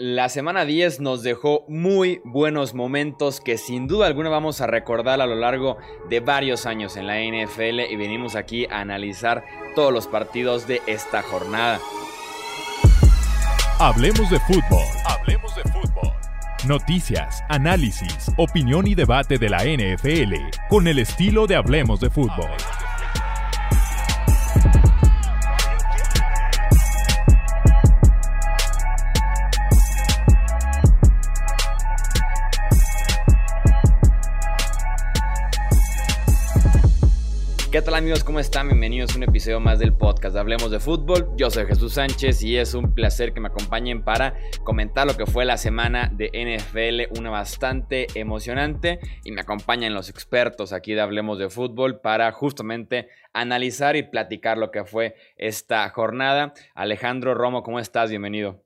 La semana 10 nos dejó muy buenos momentos que sin duda alguna vamos a recordar a lo largo de varios años en la NFL y venimos aquí a analizar todos los partidos de esta jornada. Hablemos de fútbol. Hablemos de fútbol. Noticias, análisis, opinión y debate de la NFL con el estilo de Hablemos de fútbol. ¿Qué tal amigos? ¿Cómo están? Bienvenidos a un episodio más del podcast Hablemos de Fútbol. Yo soy Jesús Sánchez y es un placer que me acompañen para comentar lo que fue la semana de NFL, una bastante emocionante. Y me acompañan los expertos aquí de Hablemos de Fútbol para justamente analizar y platicar lo que fue esta jornada. Alejandro Romo, ¿cómo estás? Bienvenido.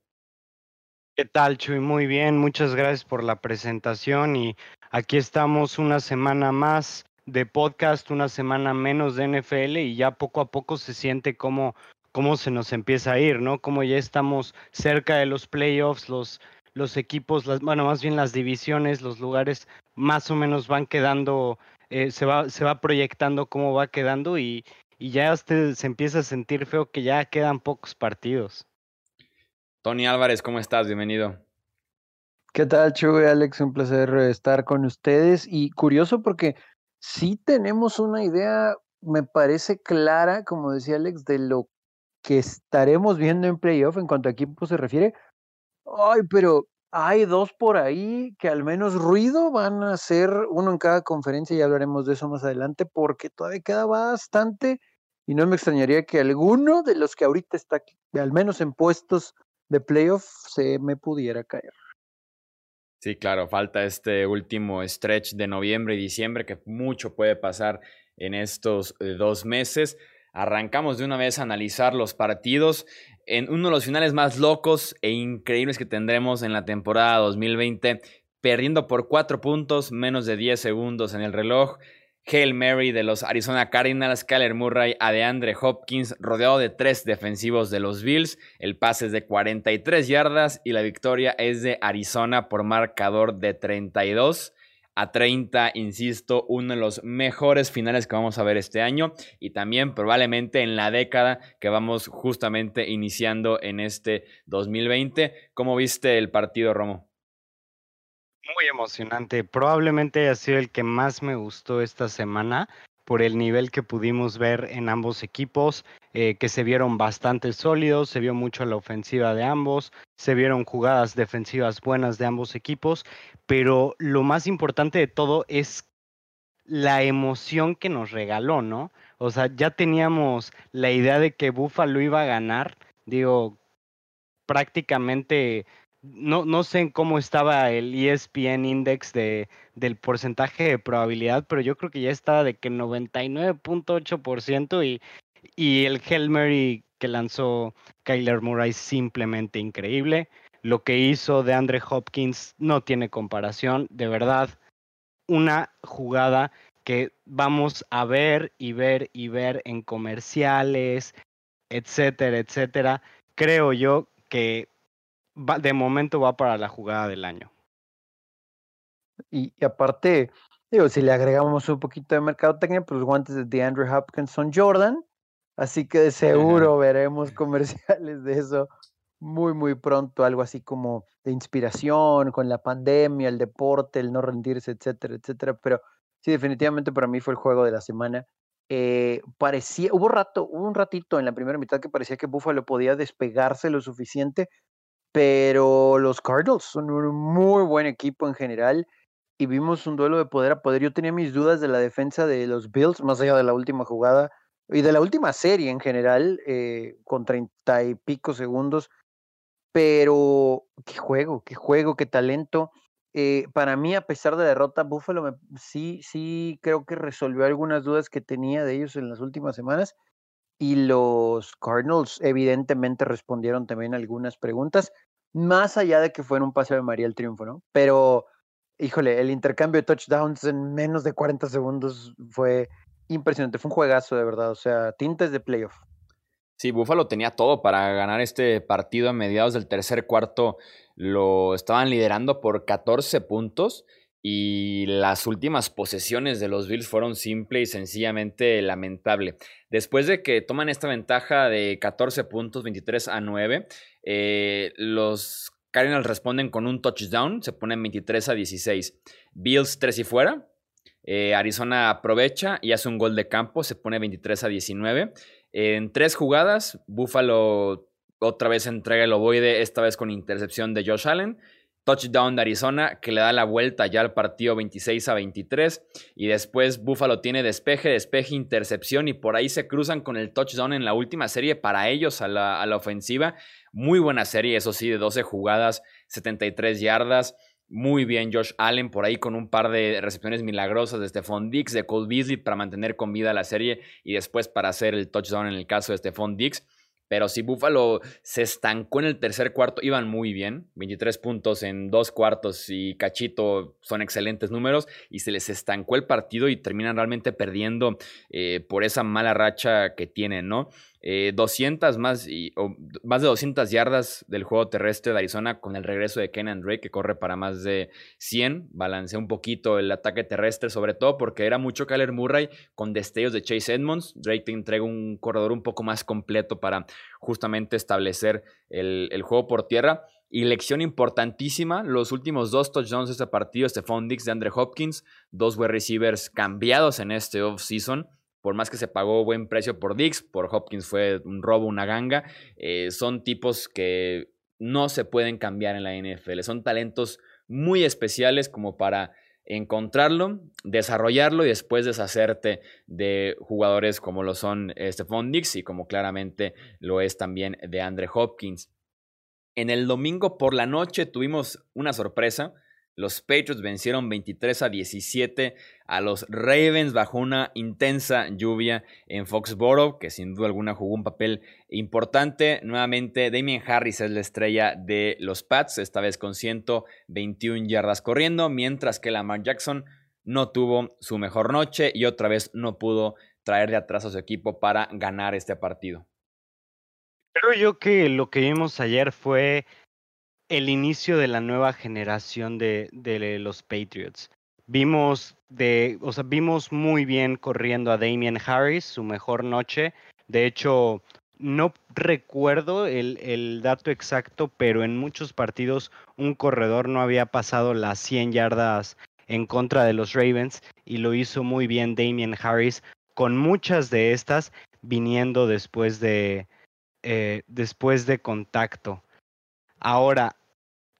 ¿Qué tal, Chuy? Muy bien, muchas gracias por la presentación y aquí estamos una semana más de podcast, una semana menos de NFL y ya poco a poco se siente como cómo se nos empieza a ir, ¿no? Como ya estamos cerca de los playoffs, los, los equipos, las, bueno, más bien las divisiones, los lugares más o menos van quedando, eh, se, va, se va proyectando cómo va quedando y, y ya usted se empieza a sentir feo que ya quedan pocos partidos. Tony Álvarez, ¿cómo estás? Bienvenido. ¿Qué tal, Chuy? Alex? Un placer estar con ustedes. Y curioso porque sí tenemos una idea, me parece clara, como decía Alex, de lo que estaremos viendo en playoff en cuanto a equipo se refiere. Ay, pero hay dos por ahí que al menos ruido van a ser uno en cada conferencia y hablaremos de eso más adelante porque todavía queda bastante y no me extrañaría que alguno de los que ahorita está al menos en puestos de playoff se me pudiera caer. Sí, claro, falta este último stretch de noviembre y diciembre que mucho puede pasar en estos eh, dos meses. Arrancamos de una vez a analizar los partidos en uno de los finales más locos e increíbles que tendremos en la temporada 2020, perdiendo por cuatro puntos, menos de 10 segundos en el reloj. Hail Mary de los Arizona Cardinals, Kyler Murray a DeAndre Hopkins, rodeado de tres defensivos de los Bills. El pase es de 43 yardas y la victoria es de Arizona por marcador de 32 a 30, insisto, uno de los mejores finales que vamos a ver este año y también probablemente en la década que vamos justamente iniciando en este 2020. ¿Cómo viste el partido, Romo? Muy emocionante. Probablemente haya sido el que más me gustó esta semana por el nivel que pudimos ver en ambos equipos, eh, que se vieron bastante sólidos, se vio mucho la ofensiva de ambos, se vieron jugadas defensivas buenas de ambos equipos, pero lo más importante de todo es la emoción que nos regaló, ¿no? O sea, ya teníamos la idea de que Buffalo iba a ganar, digo, prácticamente no, no sé cómo estaba el ESPN Index de, del porcentaje de probabilidad, pero yo creo que ya estaba de que 99.8% y, y el Hail Mary que lanzó Kyler Murray simplemente increíble. Lo que hizo de Andre Hopkins no tiene comparación, de verdad. Una jugada que vamos a ver y ver y ver en comerciales, etcétera, etcétera. Creo yo que de momento va para la jugada del año. Y, aparte, digo, si le agregamos un poquito de mercadotecnia, pues los guantes de DeAndre Hopkins son Jordan, así que de seguro veremos comerciales de eso muy, muy pronto, algo así como de inspiración con la pandemia, el deporte, el no rendirse, etcétera, etcétera. Pero sí, definitivamente para mí fue el juego de la semana. Eh, parecía, hubo rato, hubo un ratito en la primera mitad que parecía que Buffalo podía despegarse lo suficiente pero los Cardinals son un muy buen equipo en general y vimos un duelo de poder a poder. Yo tenía mis dudas de la defensa de los Bills, más allá de la última jugada y de la última serie en general, eh, con treinta y pico segundos. Pero qué juego, qué juego, qué talento. Eh, para mí, a pesar de la derrota, Buffalo sí, sí creo que resolvió algunas dudas que tenía de ellos en las últimas semanas y los Cardinals evidentemente respondieron también algunas preguntas, más allá de que fuera un paseo de María el triunfo, ¿no? Pero, híjole, el intercambio de touchdowns en menos de 40 segundos fue impresionante, fue un juegazo de verdad, o sea, tintes de playoff. Sí, Buffalo tenía todo para ganar este partido a mediados del tercer cuarto. lo estaban liderando por 14 puntos y las últimas posesiones de los Bills fueron simple y sencillamente lamentable. Después de que toman esta ventaja de 14 puntos, 23 a 9, eh, los Cardinals responden con un touchdown, se ponen 23 a 16. Bills 3 y fuera. Eh, Arizona aprovecha y hace un gol de campo, se pone 23 a 19. En tres jugadas, Buffalo otra vez entrega el ovoide, esta vez con intercepción de Josh Allen touchdown de Arizona que le da la vuelta ya al partido 26 a 23 y después Buffalo tiene despeje, despeje, intercepción y por ahí se cruzan con el touchdown en la última serie para ellos a la, a la ofensiva. Muy buena serie, eso sí, de 12 jugadas, 73 yardas. Muy bien Josh Allen por ahí con un par de recepciones milagrosas de Stephon Dix, de Cole Beasley para mantener con vida la serie y después para hacer el touchdown en el caso de Stephon Dix. Pero si Buffalo se estancó en el tercer cuarto, iban muy bien. 23 puntos en dos cuartos y Cachito son excelentes números. Y se les estancó el partido y terminan realmente perdiendo eh, por esa mala racha que tienen, ¿no? 200 eh, más, y, más de 200 yardas del juego terrestre de Arizona con el regreso de Kenan Drake, que corre para más de 100. Balancea un poquito el ataque terrestre, sobre todo porque era mucho Kyler Murray con destellos de Chase Edmonds. Drake te entrega un corredor un poco más completo para justamente establecer el, el juego por tierra. Y lección importantísima, los últimos dos touchdowns de este partido, Stephon Dix de Andre Hopkins, dos wide receivers cambiados en este offseason por más que se pagó buen precio por Dix, por Hopkins fue un robo, una ganga, eh, son tipos que no se pueden cambiar en la NFL. Son talentos muy especiales como para encontrarlo, desarrollarlo y después deshacerte de jugadores como lo son Stephon Dix y como claramente lo es también de Andre Hopkins. En el domingo por la noche tuvimos una sorpresa. Los Patriots vencieron 23 a 17 a los Ravens bajo una intensa lluvia en Foxborough, que sin duda alguna jugó un papel importante. Nuevamente, Damien Harris es la estrella de los Pats, esta vez con 121 yardas corriendo, mientras que Lamar Jackson no tuvo su mejor noche y otra vez no pudo traer de atrás a su equipo para ganar este partido. Creo yo que lo que vimos ayer fue el inicio de la nueva generación de, los Patriots. Vimos o sea, vimos muy bien corriendo a Damian Harris, su mejor noche. De hecho, no recuerdo el, el, dato exacto, pero en muchos partidos un corredor no había pasado las 100 yardas en contra de los Ravens y lo hizo muy bien Damian Harris, con muchas de estas viniendo después de, eh, después de contacto. Ahora,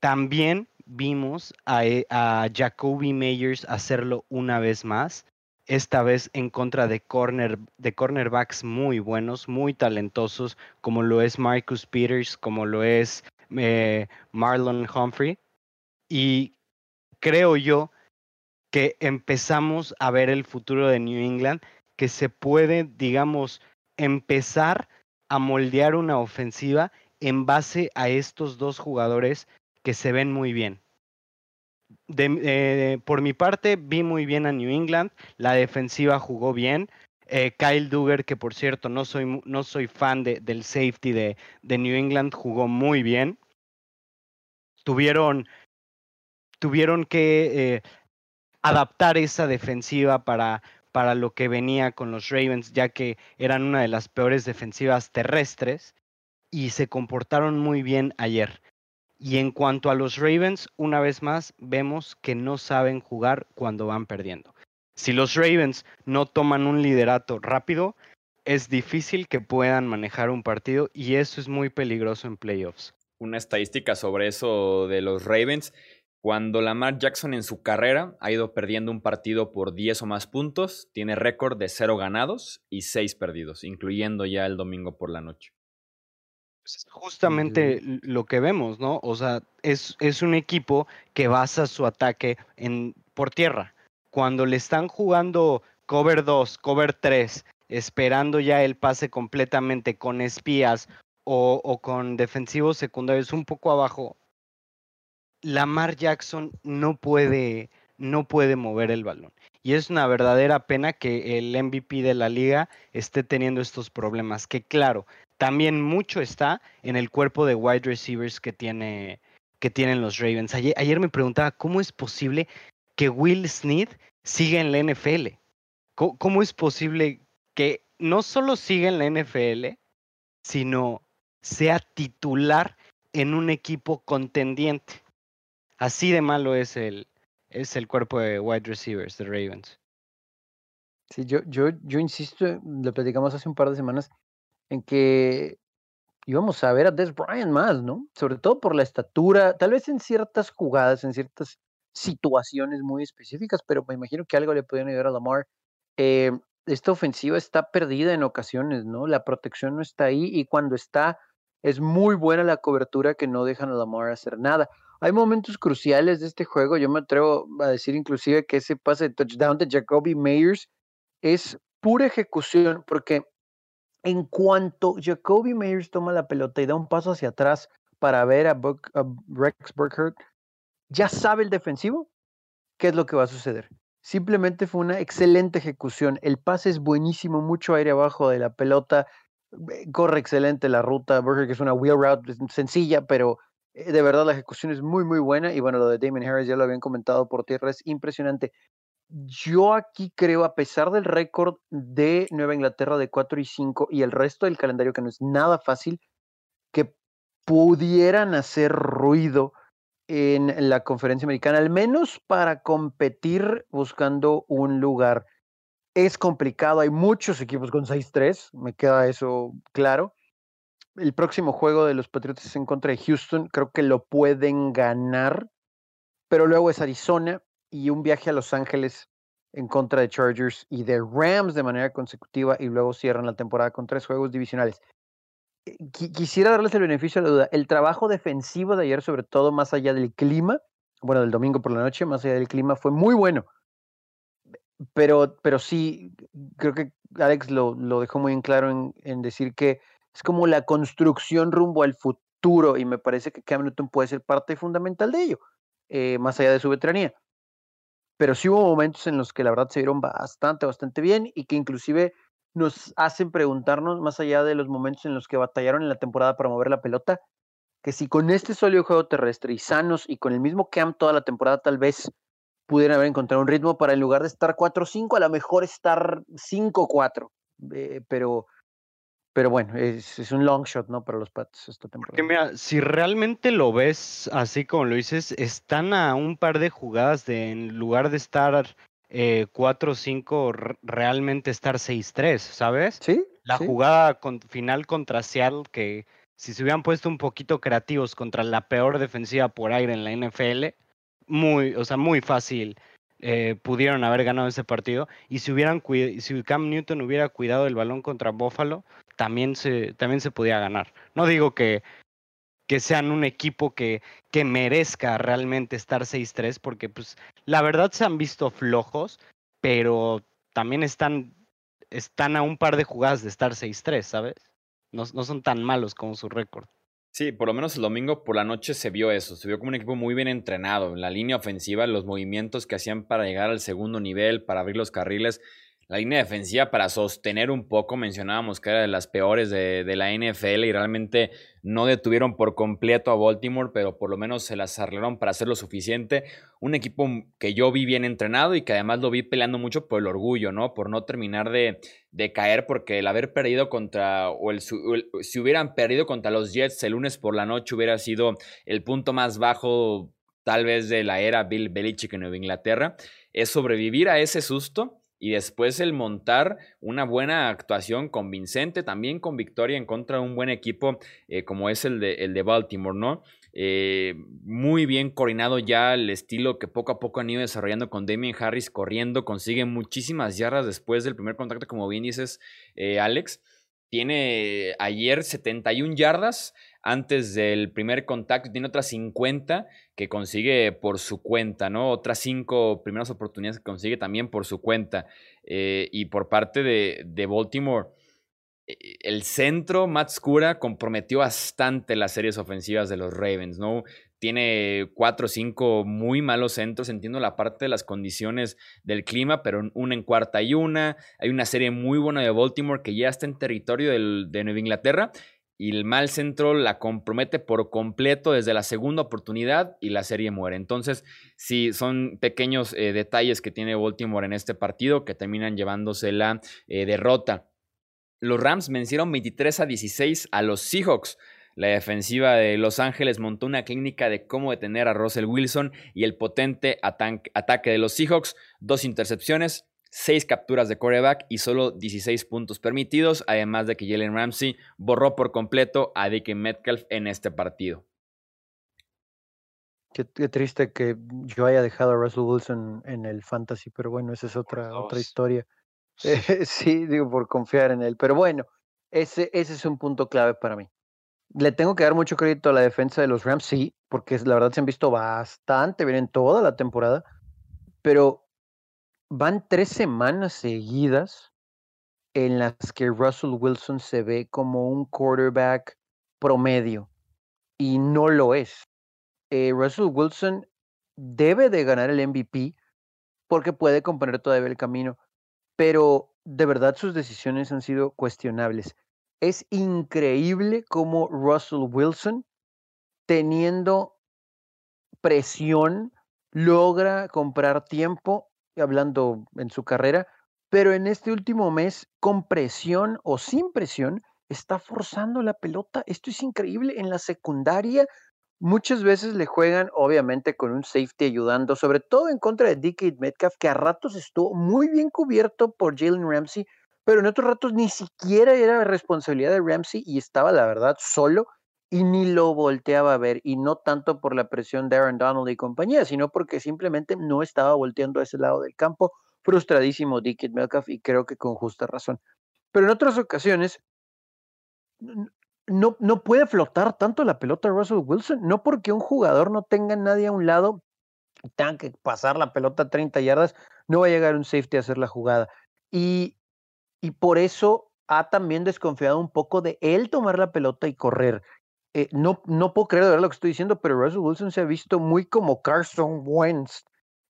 también vimos a, eh, a Jacoby Meyers hacerlo una vez más, esta vez en contra de, corner, de cornerbacks muy buenos, muy talentosos, como lo es Marcus Peters, como lo es eh, Marlon Humphrey. Y creo yo que empezamos a ver el futuro de New England, que se puede, digamos, empezar a moldear una ofensiva en base a estos dos jugadores que se ven muy bien. Eh, por mi parte, vi muy bien a New England, la defensiva jugó bien. Eh, Kyle Duggar, que por cierto no soy, no soy fan de, del safety de, New England, jugó muy bien. Tuvieron, tuvieron que eh, adaptar esa defensiva para, para lo que venía con los Ravens, ya que eran una de las peores defensivas terrestres y se comportaron muy bien ayer. Y en cuanto a los Ravens, una vez más vemos que no saben jugar cuando van perdiendo. Si los Ravens no toman un liderato rápido, es difícil que puedan manejar un partido y eso es muy peligroso en playoffs. Una estadística sobre eso de los Ravens cuando Lamar Jackson en su carrera ha ido perdiendo un partido por 10 o más puntos, tiene récord de 0 ganados y 6 perdidos, incluyendo ya el domingo por la noche. Pues es justamente lo que vemos, ¿no? O sea, es, es un equipo que basa su ataque en, por tierra. Cuando le están jugando cover 2, cover 3, esperando ya el pase completamente con espías o, o con defensivos secundarios un poco abajo, Lamar Jackson no puede, no puede mover el balón. Y es una verdadera pena que el MVP de la liga esté teniendo estos problemas. Que claro, también mucho está en el cuerpo de wide receivers que tiene, que tienen los Ravens. Ayer, me preguntaba cómo es posible que Will Smith siga en la NFL. ¿Cómo, es posible que no solo siga en la NFL, sino sea titular en un equipo contendiente? Así de malo es el, es el cuerpo de wide receivers de Ravens. Sí, yo, yo, yo insisto, lo platicamos hace un par de semanas, en que íbamos a ver a Des Bryant más, ¿no? Sobre todo por la estatura, tal vez en ciertas jugadas, en ciertas situaciones muy específicas, pero me imagino que algo le podían ayudar a Lamar. Eh, esta ofensiva está perdida en ocasiones, ¿no? La protección no está ahí y cuando está, es muy buena la cobertura que no dejan a Lamar hacer nada. Hay momentos cruciales de este juego, yo me atrevo a decir inclusive que ese pase de touchdown de Jacoby Meyers es pura ejecución, porque en cuanto Jacoby Meyers toma la pelota y da un paso hacia atrás para ver a, Rex Burkhardt, ya sabe el defensivo qué es lo que va a suceder. Simplemente fue una excelente ejecución. El pase es buenísimo, mucho aire abajo de la pelota, eh, corre excelente la ruta. Burkhardt es una wheel route sencilla, pero de verdad la ejecución es muy, muy buena. Y bueno, lo de Damon Harris ya lo habían comentado por tierra, es impresionante. Yo aquí creo, a pesar del récord de Nueva Inglaterra de 4 y 5 y el resto del calendario que no es nada fácil, que pudieran hacer ruido en la conferencia americana, al menos para competir buscando un lugar. Es complicado, hay muchos equipos con 6-3, me queda eso claro. El próximo juego de los Patriotas es en contra de Houston, creo que lo pueden ganar, pero luego es Arizona, y un viaje a Los Ángeles en contra de Chargers y de Rams de manera consecutiva y luego cierran la temporada con tres juegos divisionales. Eh, quisiera darles el beneficio de la duda. El trabajo defensivo de ayer, sobre todo más allá del clima, bueno, del domingo por la noche, más allá del clima, fue muy bueno. Pero, pero sí, creo que Alex lo, lo dejó muy en claro en, en, decir que es como la construcción rumbo al futuro y me parece que Cam Newton puede ser parte fundamental de ello, eh, más allá de su veteranía pero sí hubo momentos en los que la verdad se vieron bastante, bastante bien y que inclusive nos hacen preguntarnos, más allá de los momentos en los que batallaron en la temporada para mover la pelota, que si con este sólido juego terrestre y sanos y con el mismo camp toda la temporada tal vez pudieran haber encontrado un ritmo para en lugar de estar 4-5, a lo mejor estar 5-4. Eh, pero pero bueno, es, un long shot, ¿no? Para los Pats esta temporada. mira, si realmente lo ves así como lo dices, están a un par de jugadas de en lugar de estar eh, 4-5, realmente estar 6-3, ¿sabes? Sí. La jugada final contra Seattle, que si se hubieran puesto un poquito creativos contra la peor defensiva por aire en la NFL, muy, o sea, muy fácil eh, pudieron haber ganado ese partido. Y si hubieran si Cam Newton hubiera cuidado el balón contra Buffalo, también se, también se podía ganar. No digo que, que sean un equipo que, que merezca realmente estar 6-3, porque pues la verdad se han visto flojos, pero también están, están a un par de jugadas de estar 6-3, ¿sabes? No, no son tan malos como su récord. Sí, por lo menos el domingo por la noche se vio eso, se vio como un equipo muy bien entrenado, en la línea ofensiva, los movimientos que hacían para llegar al segundo nivel, para abrir los carriles, la línea defensiva para sostener un poco, mencionábamos que era de las peores de, la NFL y realmente no detuvieron por completo a Baltimore, pero por lo menos se las arreglaron para hacer lo suficiente. Un equipo que yo vi bien entrenado y que además lo vi peleando mucho por el orgullo, ¿no? Por no terminar de, caer, porque el haber perdido contra, o el, si hubieran perdido contra los Jets el lunes por la noche hubiera sido el punto más bajo tal vez de la era Bill Belichick en Nueva Inglaterra, es sobrevivir a ese susto y después el montar una buena actuación convincente, también con victoria en contra de un buen equipo eh, como es el de, el de Baltimore, ¿no? Eh, muy bien coordinado ya el estilo que poco a poco han ido desarrollando con Damien Harris corriendo, consigue muchísimas yardas después del primer contacto, como bien dices, eh, Alex. Tiene ayer 71 yardas, antes del primer contacto, tiene otras 50 que consigue por su cuenta, ¿no? Otras 5 primeras oportunidades que consigue también por su cuenta. Eh, y por parte de, de Baltimore, eh, el centro, Matt Scura, comprometió bastante las series ofensivas de los Ravens, ¿no? Tiene cuatro o cinco muy malos centros, entiendo la parte de las condiciones del clima, pero una en cuarta y una. Hay una serie muy buena de Baltimore que ya está en territorio de Nueva Inglaterra y el mal centro la compromete por completo desde la segunda oportunidad y la serie muere. Entonces, sí, son pequeños eh, detalles que tiene Baltimore en este partido que terminan llevándose la eh, derrota. Los Rams vencieron 23 a 16 a los Seahawks. La defensiva de Los Ángeles montó una clínica de cómo detener a Russell Wilson y el potente ataque de los Seahawks, dos intercepciones, 6 capturas de coreback y solo 16 puntos permitidos, además de que Jalen Ramsey borró por completo a Dick Metcalf en este partido. Qué, triste que yo haya dejado a Russell Wilson en el fantasy, pero bueno, esa es otra, otra historia. sí, digo, por confiar en él. Pero bueno, ese, ese es un punto clave para mí. Le tengo que dar mucho crédito a la defensa de los Rams, sí, porque la verdad se han visto bastante bien en toda la temporada, pero van tres semanas seguidas en las que Russell Wilson se ve como un quarterback promedio y no lo es. Eh, Russell Wilson debe de ganar el MVP porque puede componer todavía el camino, pero de verdad sus decisiones han sido cuestionables. Es increíble cómo Russell Wilson, teniendo presión, logra comprar tiempo hablando en su carrera, pero en este último mes, con presión o sin presión, está forzando la pelota. Esto es increíble. En la secundaria, muchas veces le juegan, obviamente, con un safety ayudando, sobre todo en contra de DK Metcalf, que a ratos estuvo muy bien cubierto por Jalen Ramsey, pero en otros ratos ni siquiera era responsabilidad de Ramsey y estaba, la verdad, solo y ni lo volteaba a ver, y no tanto por la presión de Aaron Donald y compañía, sino porque simplemente no estaba volteando a ese lado del campo, frustradísimo Dickett Metcalf, y creo que con justa razón. Pero en otras ocasiones, no, no puede flotar tanto la pelota Russell Wilson, no porque un jugador no tenga nadie a un lado, tenga que pasar la pelota a 30 yardas, no va a llegar un safety a hacer la jugada. Y, y por eso ha también desconfiado un poco de él tomar la pelota y correr. Eh, no, no puedo creer lo que estoy diciendo, pero Russell Wilson se ha visto muy como Carson Wentz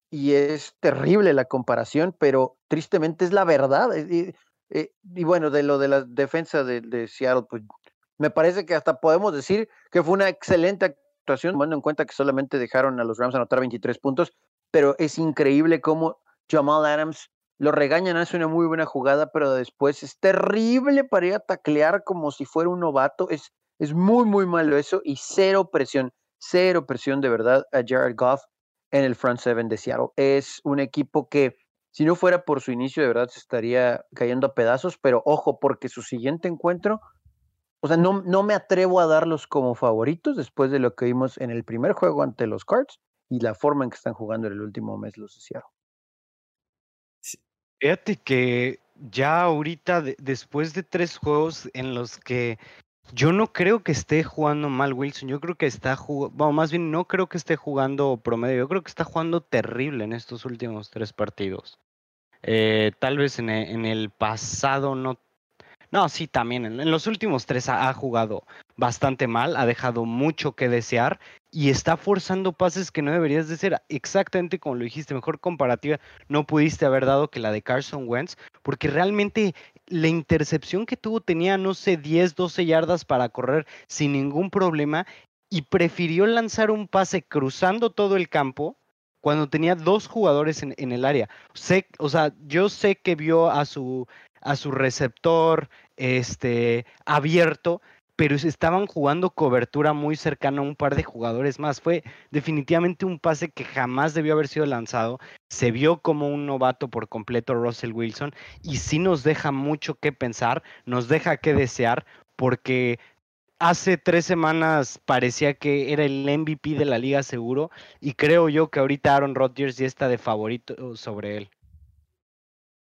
y es terrible la comparación, pero tristemente es la verdad. Eh, y, bueno, de lo de la defensa de, Seattle, pues me parece que hasta podemos decir que fue una excelente actuación, tomando en cuenta que solamente dejaron a los Rams anotar 23 puntos, pero es increíble cómo Jamal Adams lo regañan, hace una muy buena jugada, pero después es terrible para ir a taclear como si fuera un novato. Es, es muy, muy malo eso y cero presión, cero presión de verdad a Jared Goff en el front seven de Seattle. Es un equipo que, si no fuera por su inicio, de verdad se estaría cayendo a pedazos, pero ojo, porque su siguiente encuentro, o sea, no, no me atrevo a darlos como favoritos después de lo que vimos en el primer juego ante los Cards y la forma en que están jugando en el último mes los de Seattle. Fíjate que ya ahorita, después de tres juegos en los que yo no creo que esté jugando mal Wilson, yo creo que está jugando, bueno, más bien no creo que esté jugando promedio, yo creo que está jugando terrible en estos últimos tres partidos. Eh, tal vez en e, el pasado no no, sí, también. En, los últimos tres ha, jugado bastante mal, ha dejado mucho que desear y está forzando pases que no deberías de ser. Exactamente como lo dijiste, mejor comparativa no pudiste haber dado que la de Carson Wentz, porque realmente la intercepción que tuvo tenía, no sé, 10, 12 yardas para correr sin ningún problema y prefirió lanzar un pase cruzando todo el campo cuando tenía dos jugadores en, el área. Sé, o sea, yo sé que vio a su, a su receptor este, abierto, pero estaban jugando cobertura muy cercana a un par de jugadores más. Fue definitivamente un pase que jamás debió haber sido lanzado. Se vio como un novato por completo Russell Wilson y sí nos deja mucho que pensar, nos deja que desear, porque hace tres semanas parecía que era el MVP de la liga seguro y creo yo que ahorita Aaron Rodgers ya está de favorito sobre él.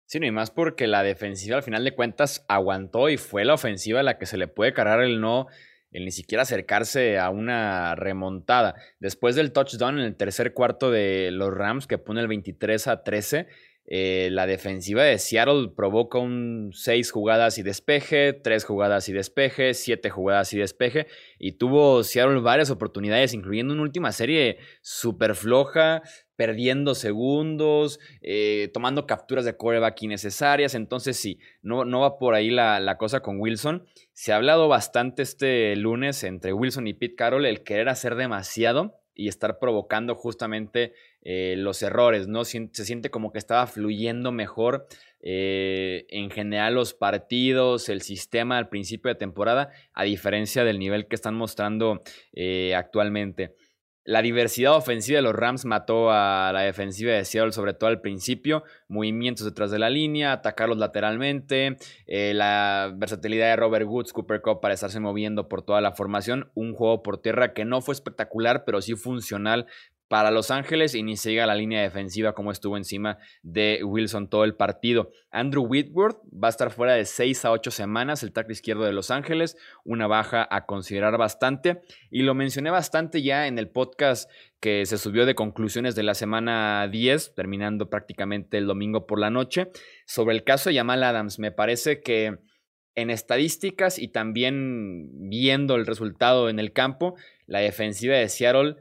Sí, no, y más porque la defensiva al final de cuentas aguantó y fue la ofensiva la que se le puede cargar el no, el ni siquiera acercarse a una remontada. Después del touchdown en el tercer cuarto de los Rams, que pone el 23 a 13, eh, la defensiva de Seattle provoca un 6 jugadas y despeje, 3 jugadas y despeje, 7 jugadas y despeje. Y tuvo Seattle varias oportunidades, incluyendo una última serie súper floja, perdiendo segundos, eh, tomando capturas de coreback innecesarias. Entonces, sí, no, no va por ahí la, la, cosa con Wilson. Se ha hablado bastante este lunes entre Wilson y Pete Carroll el querer hacer demasiado y estar provocando justamente eh, los errores, ¿no? Se siente como que estaba fluyendo mejor eh, en general los partidos, el sistema al principio de temporada, a diferencia del nivel que están mostrando actualmente. La diversidad ofensiva de los Rams mató a la defensiva de Seattle, sobre todo al principio. Movimientos detrás de la línea, atacarlos lateralmente. la versatilidad de Robert Woods, Cooper Cup para estarse moviendo por toda la formación. Un juego por tierra que no fue espectacular, pero sí funcional para Los Ángeles y ni se la línea defensiva como estuvo encima de Wilson todo el partido. Andrew Whitworth va a estar fuera de 6 a 8 semanas, el tackle izquierdo de Los Ángeles, una baja a considerar bastante. Y lo mencioné bastante ya en el podcast que se subió de conclusiones de la semana 10, terminando prácticamente el domingo por la noche, sobre el caso de Jamal Adams. Me parece que en estadísticas y también viendo el resultado en el campo, la defensiva de Seattle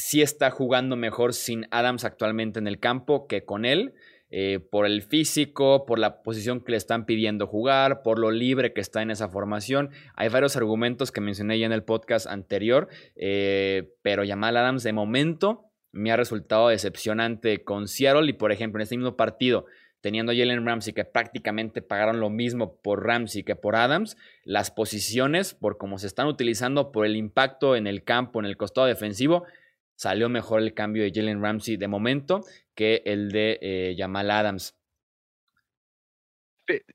sí está jugando mejor sin Adams actualmente en el campo que con él. Eh, por el físico, por la posición que le están pidiendo jugar, por lo libre que está en esa formación. Hay varios argumentos que mencioné ya en el podcast anterior, eh, pero Jamal Adams de momento me ha resultado decepcionante con Seattle y por ejemplo en este mismo partido teniendo a Jalen Ramsey que prácticamente pagaron lo mismo por Ramsey que por Adams, las posiciones por cómo se están utilizando, por el impacto en el campo, en el costado defensivo, salió mejor el cambio de Jalen Ramsey de momento que el de eh, Jamal Adams.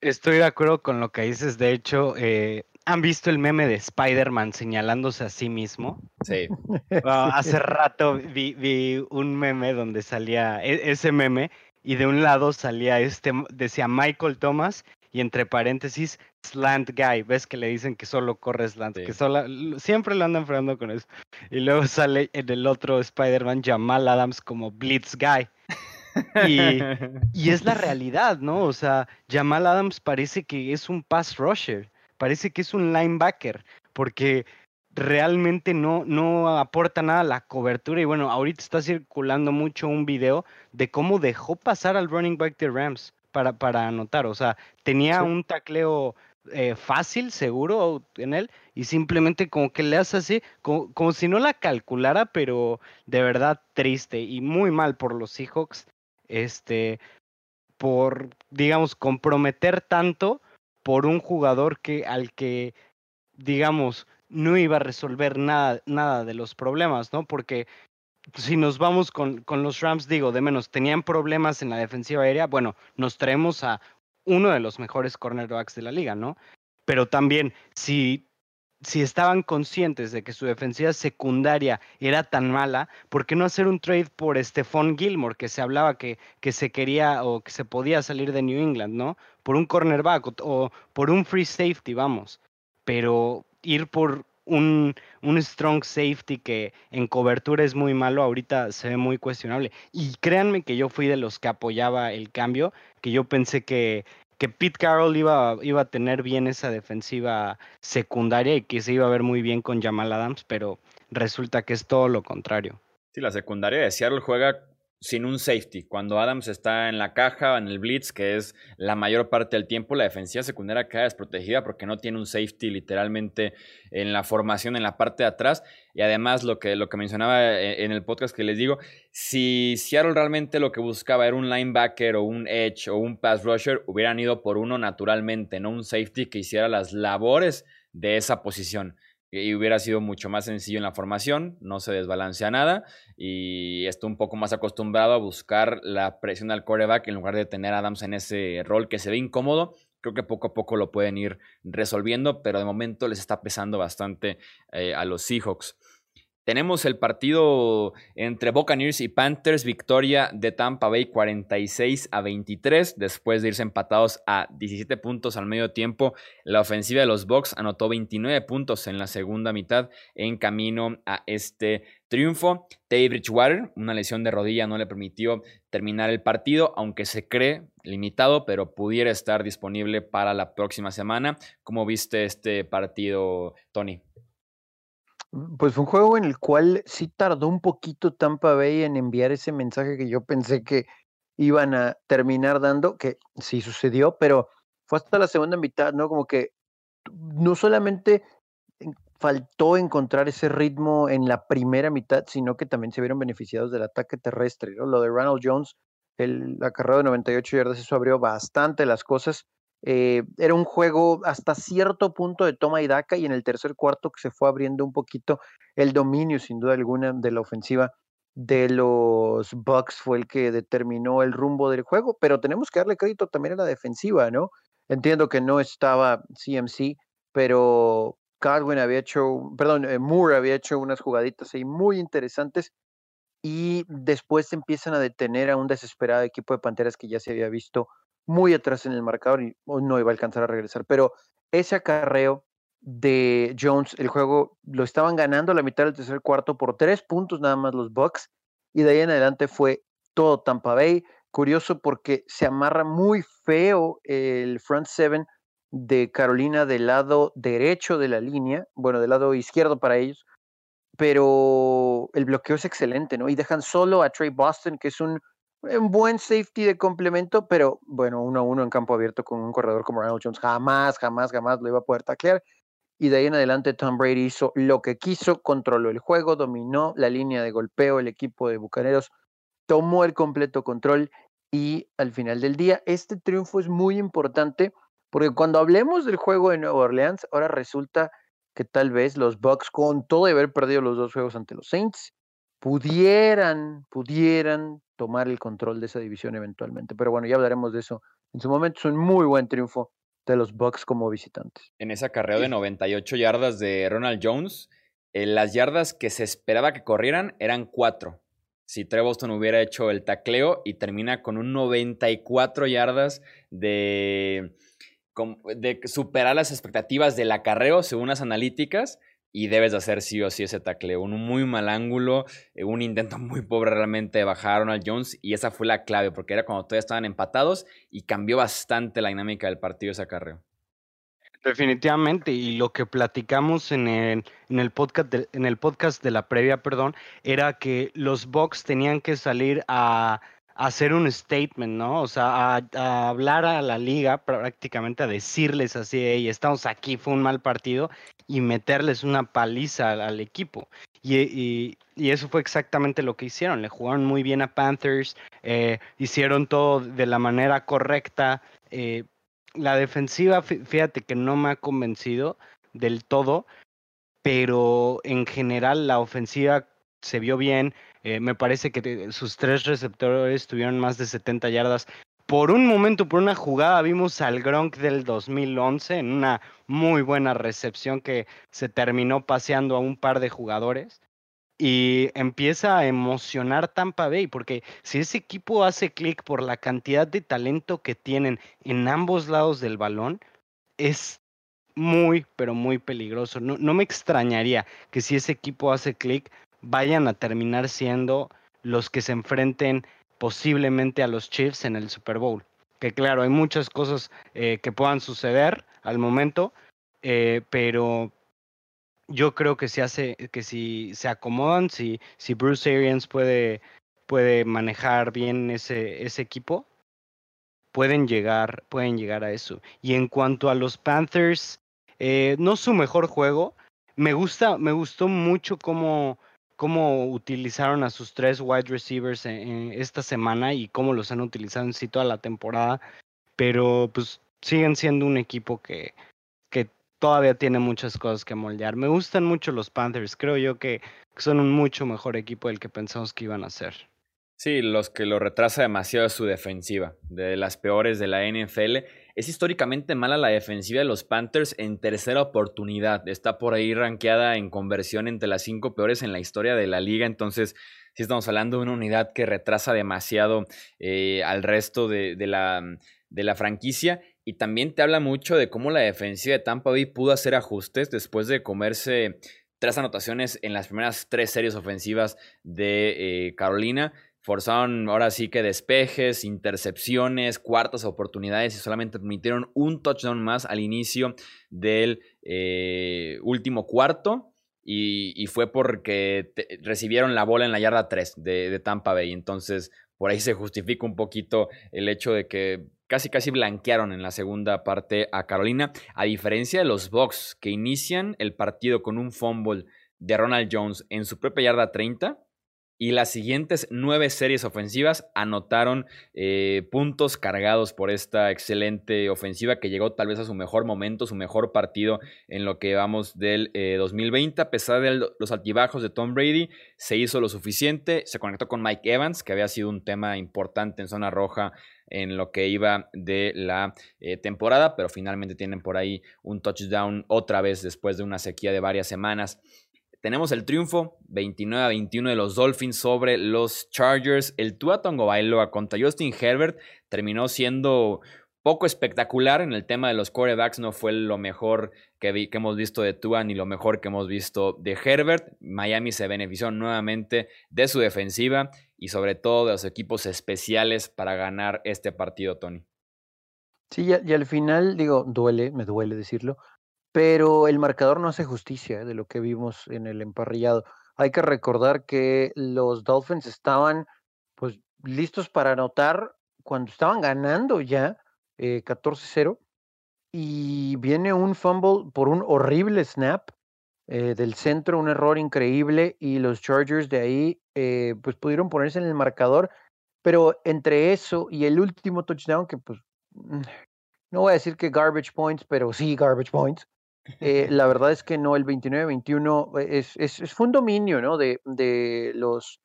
Estoy de acuerdo con lo que dices. De hecho, eh, ¿han visto el meme de Spider-Man señalándose a sí mismo? Sí. hace rato vi, un meme donde salía e, ese meme y de un lado salía este, decía Michael Thomas y entre paréntesis slant guy, ves que le dicen que solo corre slant, que solo, siempre lo andan fregando con eso. Y luego sale en el otro Spider-Man Jamal Adams como blitz guy. Y, y, es la realidad, ¿no? O sea, Jamal Adams parece que es un pass rusher, parece que es un linebacker, porque realmente no, no aporta nada a la cobertura. Y bueno, ahorita está circulando mucho un video de cómo dejó pasar al running back de Rams para, para anotar. O sea, tenía un tacleo eh, fácil, seguro en él, y simplemente como que le hace así, como, como, si no la calculara, pero de verdad triste y muy mal por los Seahawks, este, por, digamos, comprometer tanto por un jugador que al que, digamos, no iba a resolver nada, nada de los problemas, ¿no? Porque si nos vamos con, con, los Rams, digo, de menos, tenían problemas en la defensiva aérea, bueno, nos traemos a uno de los mejores cornerbacks de la liga, ¿no? Pero también, si, si estaban conscientes de que su defensiva secundaria era tan mala, ¿por qué no hacer un trade por Stephon Gilmore, que se hablaba que, que se quería o que se podía salir de New England, ¿no? Por un cornerback o, o por un free safety, vamos. Pero ir por un, un, strong safety que en cobertura es muy malo, ahorita se ve muy cuestionable. Y créanme que yo fui de los que apoyaba el cambio, que yo pensé que, que Pete Carroll iba, iba a tener bien esa defensiva secundaria y que se iba a ver muy bien con Jamal Adams, pero resulta que es todo lo contrario. Sí, la secundaria de Seattle juega sin un safety. Cuando Adams está en la caja, en el blitz, que es la mayor parte del tiempo, la defensiva secundaria queda desprotegida porque no tiene un safety literalmente en la formación, en la parte de atrás. Y además, lo que, lo que mencionaba e, en el podcast que les digo, si Seattle realmente lo que buscaba era un linebacker o un edge o un pass rusher, hubieran ido por uno naturalmente, no un safety que hiciera las labores de esa posición y hubiera sido mucho más sencillo en la formación, no se desbalancea nada y está un poco más acostumbrado a buscar la presión al coreback en lugar de tener a Adams en ese rol que se ve incómodo. Creo que poco a poco lo pueden ir resolviendo, pero de momento les está pesando bastante eh, a los Seahawks. Tenemos el partido entre Buccaneers y Panthers, victoria de Tampa Bay 46 a 23, después de irse empatados a 17 puntos al medio tiempo. La ofensiva de los Bucks anotó 29 puntos en la segunda mitad en camino a este triunfo. Teddy Bridgewater, una lesión de rodilla, no le permitió terminar el partido, aunque se cree limitado, pero pudiera estar disponible para la próxima semana. ¿Cómo viste este partido, Tony? Pues fue un juego en el cual sí tardó un poquito Tampa Bay en enviar ese mensaje que yo pensé que iban a terminar dando, que sí sucedió, pero fue hasta la segunda mitad, ¿no? Como que no solamente faltó encontrar ese ritmo en la primera mitad, sino que también se vieron beneficiados del ataque terrestre, ¿no? Lo de Ronald Jones, el carrera de 98 yardas, eso abrió bastante las cosas. Eh, era un juego hasta cierto punto de toma y daca y en el tercer cuarto que se fue abriendo un poquito el dominio, sin duda alguna, de la ofensiva de los Bucks fue el que determinó el rumbo del juego, pero tenemos que darle crédito también a la defensiva, ¿no? Entiendo que no estaba CMC, pero Cadwin había hecho, perdón, eh, Moore había hecho unas jugaditas ahí muy interesantes y después empiezan a detener a un desesperado equipo de Panteras que ya se había visto muy atrás en el marcador y no iba a alcanzar a regresar. Pero ese acarreo de Jones, el juego lo estaban ganando a la mitad del tercer cuarto por tres puntos nada más los Bucks y de ahí en adelante fue todo Tampa Bay. Curioso porque se amarra muy feo el front seven de Carolina del lado derecho de la línea, bueno, del lado izquierdo para ellos, pero el bloqueo es excelente, ¿no? Y dejan solo a Trey Boston, que es un un buen safety de complemento, pero bueno, uno a uno en campo abierto con un corredor como Ronald Jones, jamás, jamás, jamás lo iba a poder taclear. Y de ahí en adelante Tom Brady hizo lo que quiso, controló el juego, dominó la línea de golpeo, el equipo de Bucaneros tomó el completo control y al final del día este triunfo es muy importante porque cuando hablemos del juego de Nueva Orleans, ahora resulta que tal vez los Bucks, con todo de haber perdido los dos juegos ante los Saints, pudieran, pudieran tomar el control de esa división eventualmente. Pero bueno, ya hablaremos de eso. En su momento es un muy buen triunfo de los Bucks como visitantes. En ese acarreo de 98 yardas de Ronald Jones, eh, las yardas que se esperaba que corrieran eran cuatro. Si Trey hubiera hecho el tacleo y termina con un 94 yardas de, de superar las expectativas del acarreo según las analíticas, y debes de hacer sí o sí ese tackle. Un muy mal ángulo, eh, un intento muy pobre realmente de bajar a Ronald Jones y esa fue la clave porque era cuando todavía estaban empatados y cambió bastante la dinámica del partido ese acarreo. Definitivamente, y lo que platicamos en el, en el, podcast, de, en el podcast de la previa, perdón, era que los Bucks tenían que salir a, hacer un statement, ¿no? O sea, a, hablar a la liga, prácticamente a decirles así, hey, estamos aquí, fue un mal partido, y meterles una paliza al, equipo. Y, eso fue exactamente lo que hicieron. Le jugaron muy bien a Panthers, eh, hicieron todo de la manera correcta. Eh, la defensiva, fíjate que no me ha convencido del todo, pero en general la ofensiva se vio bien. Eh, me parece que sus tres receptores tuvieron más de 70 yardas. Por un momento, por una jugada, vimos al Gronk del 2011 en una muy buena recepción que se terminó paseando a un par de jugadores. Y empieza a emocionar Tampa Bay, porque si ese equipo hace clic por la cantidad de talento que tienen en ambos lados del balón, es muy, pero muy peligroso. No, no me extrañaría que si ese equipo hace clic, vayan a terminar siendo los que se enfrenten posiblemente a los Chiefs en el Super Bowl. Que claro, hay muchas cosas eh, que puedan suceder al momento, eh, pero yo creo que si hace, que si se acomodan, si, si Bruce Arians puede, puede manejar bien ese, ese equipo, pueden llegar, pueden llegar a eso. Y en cuanto a los Panthers, eh, no su mejor juego. Me gusta, me gustó mucho cómo, cómo utilizaron a sus tres wide receivers en, esta semana y cómo los han utilizado en sí toda la temporada. Pero pues siguen siendo un equipo que, que todavía tiene muchas cosas que moldear. Me gustan mucho los Panthers. Creo yo que son un mucho mejor equipo del que pensamos que iban a ser. Sí, los que lo retrasa demasiado es su defensiva, de las peores de la NFL. Es históricamente mala la defensiva de los Panthers en tercera oportunidad. Está por ahí rankeada en conversión entre las cinco peores en la historia de la liga. Entonces, sí estamos hablando de una unidad que retrasa demasiado eh, al resto de, la, de la franquicia. Y también te habla mucho de cómo la defensiva de Tampa Bay pudo hacer ajustes después de comerse tres anotaciones en las primeras tres series ofensivas de eh, Carolina. Forzaron ahora sí que despejes, intercepciones, cuartas oportunidades y solamente permitieron un touchdown más al inicio del eh, último cuarto. y, fue porque recibieron la bola en la yarda 3 de, de Tampa Bay. Entonces, por ahí se justifica un poquito el hecho de que casi casi blanquearon en la segunda parte a Carolina, a diferencia de los Bucks que inician el partido con un fumble de Ronald Jones en su propia yarda 30 y las siguientes nueve series ofensivas anotaron eh, puntos cargados por esta excelente ofensiva que llegó tal vez a su mejor momento, su mejor partido en lo que vamos del 2020. Eh, a pesar de los altibajos de Tom Brady, se hizo lo suficiente, se conectó con Mike Evans, que había sido un tema importante en zona roja en lo que iba de la eh, temporada, pero finalmente tienen por ahí un touchdown otra vez después de una sequía de varias semanas. Tenemos el triunfo 29 a 21 de los Dolphins sobre los Chargers. El Tua Bailoa contra Justin Herbert terminó siendo poco espectacular en el tema de los quarterbacks. No fue lo mejor que, que, hemos visto de Tua ni lo mejor que hemos visto de Herbert. Miami se benefició nuevamente de su defensiva y sobre todo de los equipos especiales para ganar este partido, Tony. Sí, y al final, digo, duele, me duele decirlo, pero el marcador no hace justicia ¿eh? de lo que vimos en el emparrillado. Hay que recordar que los Dolphins estaban pues listos para anotar cuando estaban ganando ya 14-0 eh, y viene un fumble por un horrible snap eh, del centro, un error increíble y los Chargers de ahí pues pudieron ponerse en el marcador, pero entre eso y el último touchdown que pues mm, no voy a decir que garbage points, pero sí garbage points, eh, la verdad es que no, el 29-21 eh, es, fue un dominio ¿no? de, de los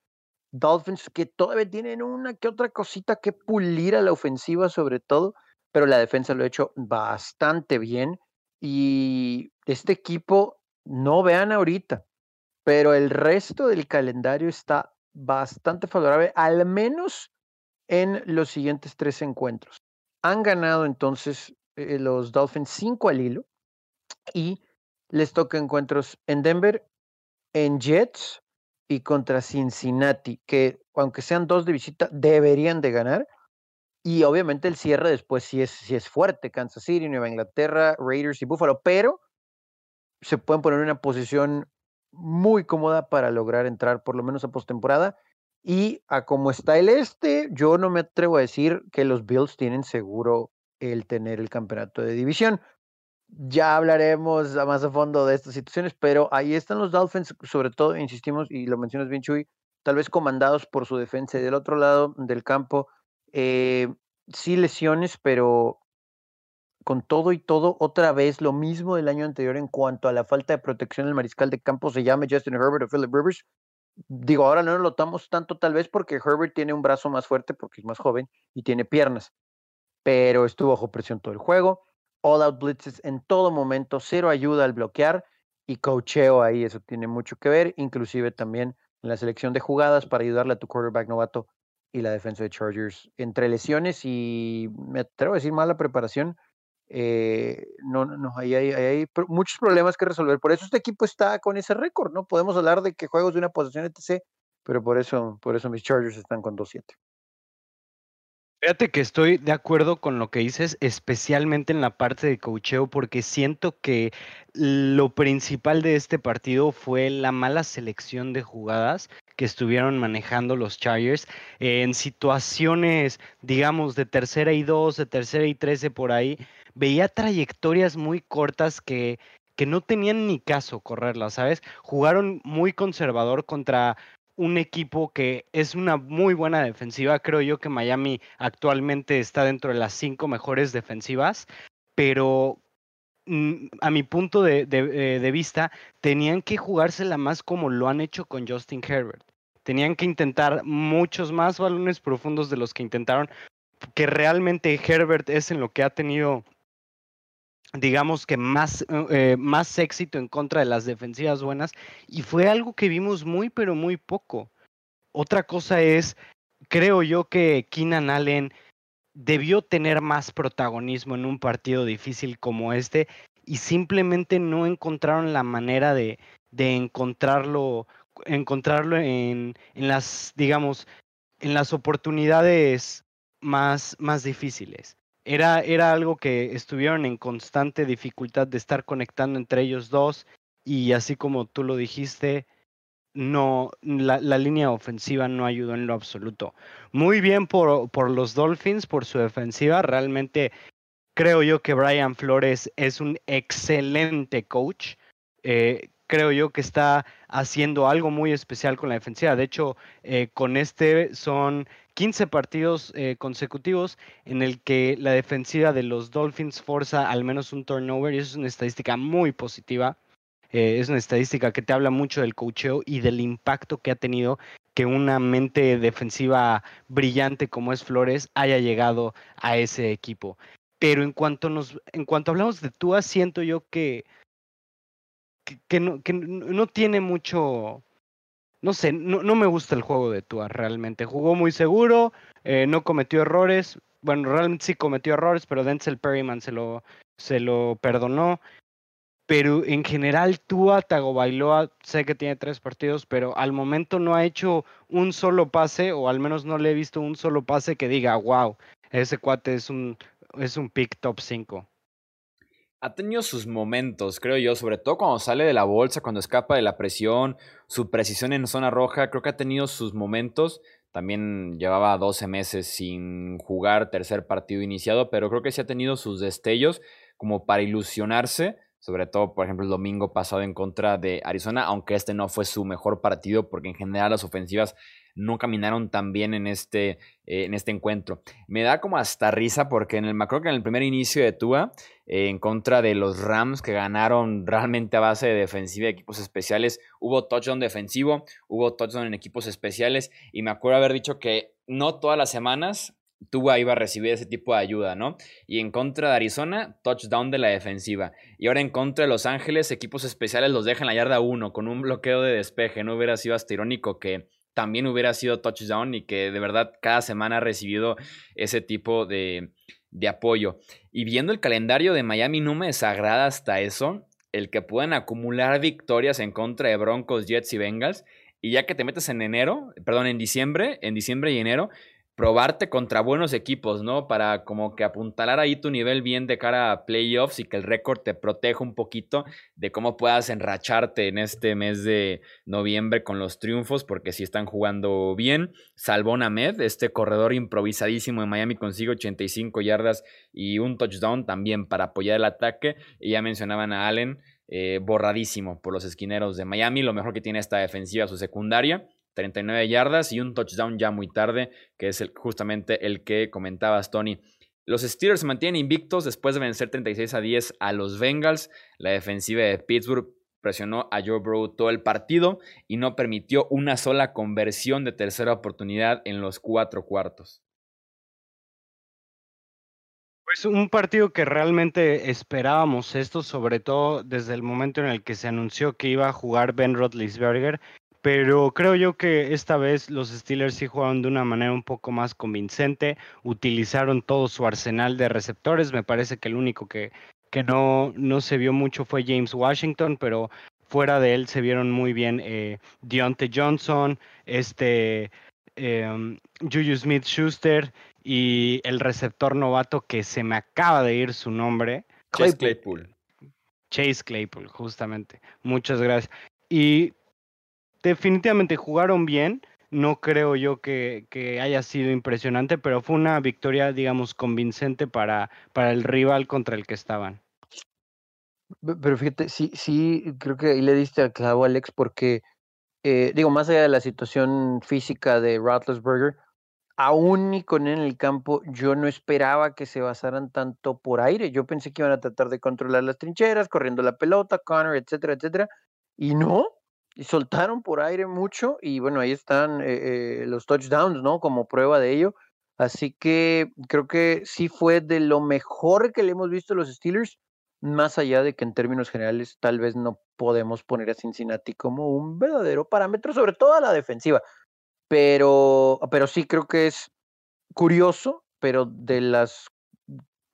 Dolphins que todavía tienen una que otra cosita que pulir a la ofensiva sobre todo, pero la defensa lo ha hecho bastante bien y este equipo no vean ahorita, pero el resto del calendario está bastante favorable, al menos en los siguientes tres encuentros. Han ganado entonces eh, los Dolphins 5 al hilo, y les toca encuentros en Denver, en Jets y contra Cincinnati, que aunque sean dos de visita, deberían de ganar. Y obviamente el cierre después sí es, es fuerte, Kansas City, Nueva Inglaterra, Raiders y Buffalo, pero se pueden poner en una posición muy cómoda para lograr entrar por lo menos a postemporada. Y a como está el este, yo no me atrevo a decir que los Bills tienen seguro el tener el campeonato de división. Ya hablaremos más a fondo de estas situaciones, pero ahí están los Dolphins, sobre todo, insistimos, y lo mencionas bien, Chuy, tal vez comandados por su defensa. Del otro lado del campo, eh, sí lesiones, pero con todo y todo, otra vez lo mismo del año anterior en cuanto a la falta de protección del mariscal de campo, se llame Justin Herbert o Philip Rivers. Digo, ahora no lo notamos tanto tal vez porque Herbert tiene un brazo más fuerte porque es más joven y tiene piernas, pero estuvo bajo presión todo el juego all out blitzes en todo momento, cero ayuda al bloquear y coacheo ahí, eso tiene mucho que ver, inclusive también en la selección de jugadas para ayudarle a tu quarterback novato y la defensa de Chargers. Entre lesiones y me atrevo a decir mala preparación, eh, no, no, ahí hay, hay, muchos problemas que resolver. Por eso este equipo está con ese récord, ¿no? Podemos hablar de que juegos de una posición etc., pero por eso, por eso mis Chargers están con 2-7. Fíjate que estoy de acuerdo con lo que dices, especialmente en la parte de cocheo, porque siento que lo principal de este partido fue la mala selección de jugadas que estuvieron manejando los Chargers en situaciones, digamos, de tercera y dos, de tercera y trece por ahí. Veía trayectorias muy cortas que, que no tenían ni caso correrlas, ¿sabes? Jugaron muy conservador contra un equipo que es una muy buena defensiva. Creo yo que Miami actualmente está dentro de las cinco mejores defensivas, pero mm, a mi punto de, eh, vista, tenían que jugársela más como lo han hecho con Justin Herbert. Tenían que intentar muchos más balones profundos de los que intentaron, que realmente Herbert es en lo que ha tenido digamos que más, eh, más éxito en contra de las defensivas buenas y fue algo que vimos muy pero muy poco. Otra cosa es, creo yo que Keenan Allen debió tener más protagonismo en un partido difícil como este y simplemente no encontraron la manera de, de encontrarlo, encontrarlo en, en las, digamos, en las oportunidades más, más difíciles. Era, era algo que estuvieron en constante dificultad de estar conectando entre ellos dos y así como tú lo dijiste, no, la, línea ofensiva no ayudó en lo absoluto. Muy bien por, por, los Dolphins, por su defensiva. Realmente creo yo que Brian Flores es un excelente coach. Eh, creo yo que está haciendo algo muy especial con la defensiva. De hecho, eh, con este son 15 partidos eh, consecutivos en el que la defensiva de los Dolphins forza al menos un turnover y eso es una estadística muy positiva. Eh, es una estadística que te habla mucho del coacheo y del impacto que ha tenido que una mente defensiva brillante como es Flores haya llegado a ese equipo. Pero en cuanto nos, en cuanto hablamos de Tua, siento yo que, que, no, que no tiene mucho, no sé, no, no, me gusta el juego de Tua realmente. Jugó muy seguro, eh, no cometió errores. Bueno, realmente sí cometió errores, pero Denzel Perryman se lo, perdonó pero en general Tua Tagovailoa sé que tiene tres partidos, pero al momento no ha hecho un solo pase, o al menos no le he visto un solo pase que diga, wow, ese cuate es un, es un pick top 5. Ha tenido sus momentos, creo yo, sobre todo cuando sale de la bolsa, cuando escapa de la presión, su precisión en zona roja, creo que ha tenido sus momentos. También llevaba 12 meses sin jugar tercer partido iniciado, pero creo que sí ha tenido sus destellos como para ilusionarse sobre todo, por ejemplo, el domingo pasado en contra de Arizona, aunque este no fue su mejor partido, porque en general las ofensivas no caminaron tan bien en este, eh, en este encuentro. Me da como hasta risa porque en el macro que en el primer inicio de Tua, eh, en contra de los Rams que ganaron realmente a base de defensiva de equipos especiales, hubo touchdown defensivo, hubo touchdown en equipos especiales y me acuerdo haber dicho que no todas las semanas Tua iba a recibir ese tipo de ayuda, ¿no? Y en contra de Arizona, touchdown de la defensiva. Y ahora en contra de Los Ángeles, equipos especiales los dejan la yarda 1 con un bloqueo de despeje. No hubiera sido hasta irónico que también hubiera sido touchdown y que de verdad cada semana ha recibido ese tipo de, de apoyo. Y viendo el calendario de Miami, no me desagrada hasta eso el que puedan acumular victorias en contra de Broncos, Jets y Bengals. Y ya que te metes en enero, perdón, en diciembre, en diciembre y enero, probarte contra buenos equipos, ¿no? Para como que apuntalar ahí tu nivel bien de cara a playoffs y que el récord te proteja un poquito de cómo puedas enracharte en este mes de noviembre con los triunfos, porque si están jugando bien. Salvón Ahmed, este corredor improvisadísimo de Miami, consigue 85 yardas y un touchdown también para apoyar el ataque. Y ya mencionaban a Allen. Eh, borradísimo por los esquineros de Miami. Lo mejor que tiene esta defensiva, su secundaria. 39 yardas y un touchdown ya muy tarde, que es justamente el que comentabas, Tony. Los Steelers se mantienen invictos después de vencer 36 a 10 a los Bengals. La defensiva de Pittsburgh presionó a Joe Burrow todo el partido y no permitió una sola conversión de tercera oportunidad en los cuatro cuartos. Pues un partido que realmente esperábamos esto, sobre todo desde el momento en el que se anunció que iba a jugar Ben Roethlisberger pero creo yo que esta vez los Steelers sí jugaron de una manera un poco más convincente, utilizaron todo su arsenal de receptores, me parece que el único que, que no, no se vio mucho fue James Washington, pero fuera de él se vieron muy bien eh, Deontay Johnson, este eh, Juju Smith Schuster y el receptor novato que se me acaba de ir su nombre. Chase Claypool. Chase Claypool, justamente. Muchas gracias. Y definitivamente jugaron bien. No creo yo que, haya sido impresionante, pero fue una victoria, digamos, convincente para, para el rival contra el que estaban. Pero fíjate, sí, sí, creo que ahí le diste al clavo, Alex, porque, eh, digo, más allá de la situación física de Roethlisberger, aún y con en el campo, yo no esperaba que se basaran tanto por aire. Yo pensé que iban a tratar de controlar las trincheras, corriendo la pelota, Connor, etcétera, etcétera. Y no, y soltaron por aire mucho y bueno, ahí están eh, eh, los touchdowns, ¿no? Como prueba de ello. Así que creo que sí fue de lo mejor que le hemos visto a los Steelers, más allá de que en términos generales tal vez no podemos poner a Cincinnati como un verdadero parámetro, sobre todo a la defensiva. Pero, pero sí creo que es curioso, pero de las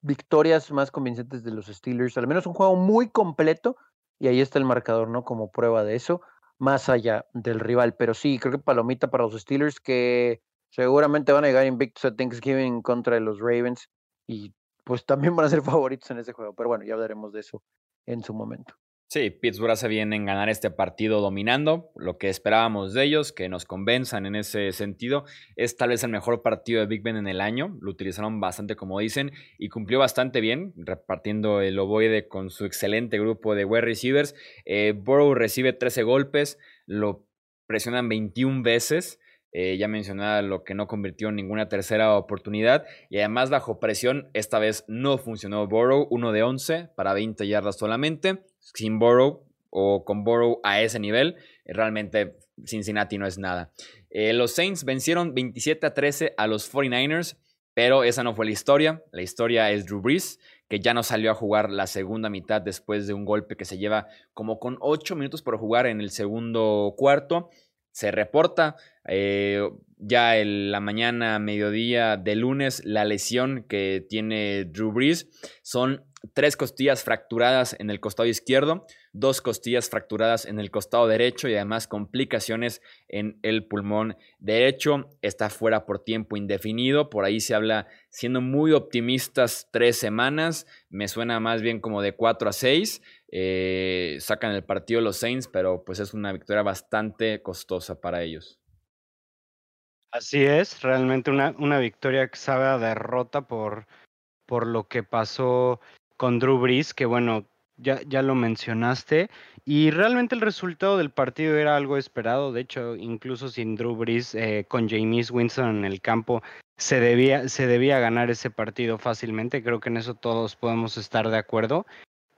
victorias más convincentes de los Steelers, al menos un juego muy completo, y ahí está el marcador, ¿no? Como prueba de eso más allá del rival. Pero sí, creo que palomita para los Steelers que seguramente van a llegar invictos a Thanksgiving contra los Ravens y pues también van a ser favoritos en ese juego. Pero bueno, ya hablaremos de eso en su momento. Sí, Pittsburgh hace bien en ganar este partido dominando, lo que esperábamos de ellos, que nos convenzan en ese sentido. Es tal vez el mejor partido de Big Ben en el año, lo utilizaron bastante como dicen y cumplió bastante bien, repartiendo el ovoide con su excelente grupo de wide receivers. Eh, Burrow recibe 13 golpes, lo presionan 21 veces. Eh, ya mencionaba lo que no convirtió en ninguna tercera oportunidad. Y además, bajo presión, esta vez no funcionó Burrow. Uno de 11 para 20 yardas solamente. Sin Burrow o con Burrow a ese nivel, eh, realmente Cincinnati no es nada. Eh, los Saints vencieron 27 a 13 a los 49ers, pero esa no fue la historia. La historia es Drew Brees, que ya no salió a jugar la segunda mitad después de un golpe que se lleva como con 8 minutos por jugar en el segundo cuarto se reporta eh, ya en la mañana, mediodía de lunes, la lesión que tiene Drew Brees. Son tres costillas fracturadas en el costado izquierdo, dos costillas fracturadas en el costado derecho y además complicaciones en el pulmón derecho. Está fuera por tiempo indefinido. Por ahí se habla, siendo muy optimistas, tres semanas. Me suena más bien como de cuatro a seis. Eh, sacan el partido los Saints, pero pues es una victoria bastante costosa para ellos. Así es, realmente una, una victoria que sabe a derrota por, por lo que pasó con Drew Brees, que bueno, ya, ya lo mencionaste, y realmente el resultado del partido era algo esperado, de hecho, incluso sin Drew Brees, eh, con James Winston en el campo, se debía, se debía ganar ese partido fácilmente, creo que en eso todos podemos estar de acuerdo,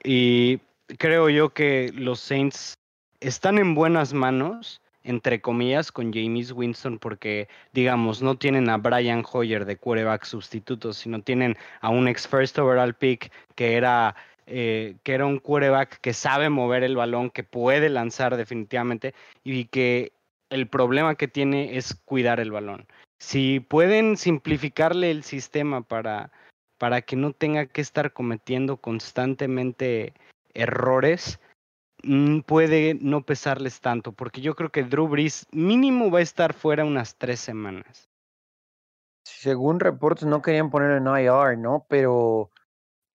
y creo yo que los Saints están en buenas manos, entre comillas, con James Winston, porque, digamos, no tienen a Brian Hoyer de quarterback sustituto, sino tienen a un ex first overall pick que era, eh, que era un quarterback que sabe mover el balón, que puede lanzar definitivamente y que el problema que tiene es cuidar el balón. Si pueden simplificarle el sistema para, para que no tenga que estar cometiendo constantemente errores, mm, puede no pesarles tanto, porque yo creo que Drew Brees mínimo va a estar fuera unas tres semanas. Según reportes no querían poner en IR, ¿no? Pero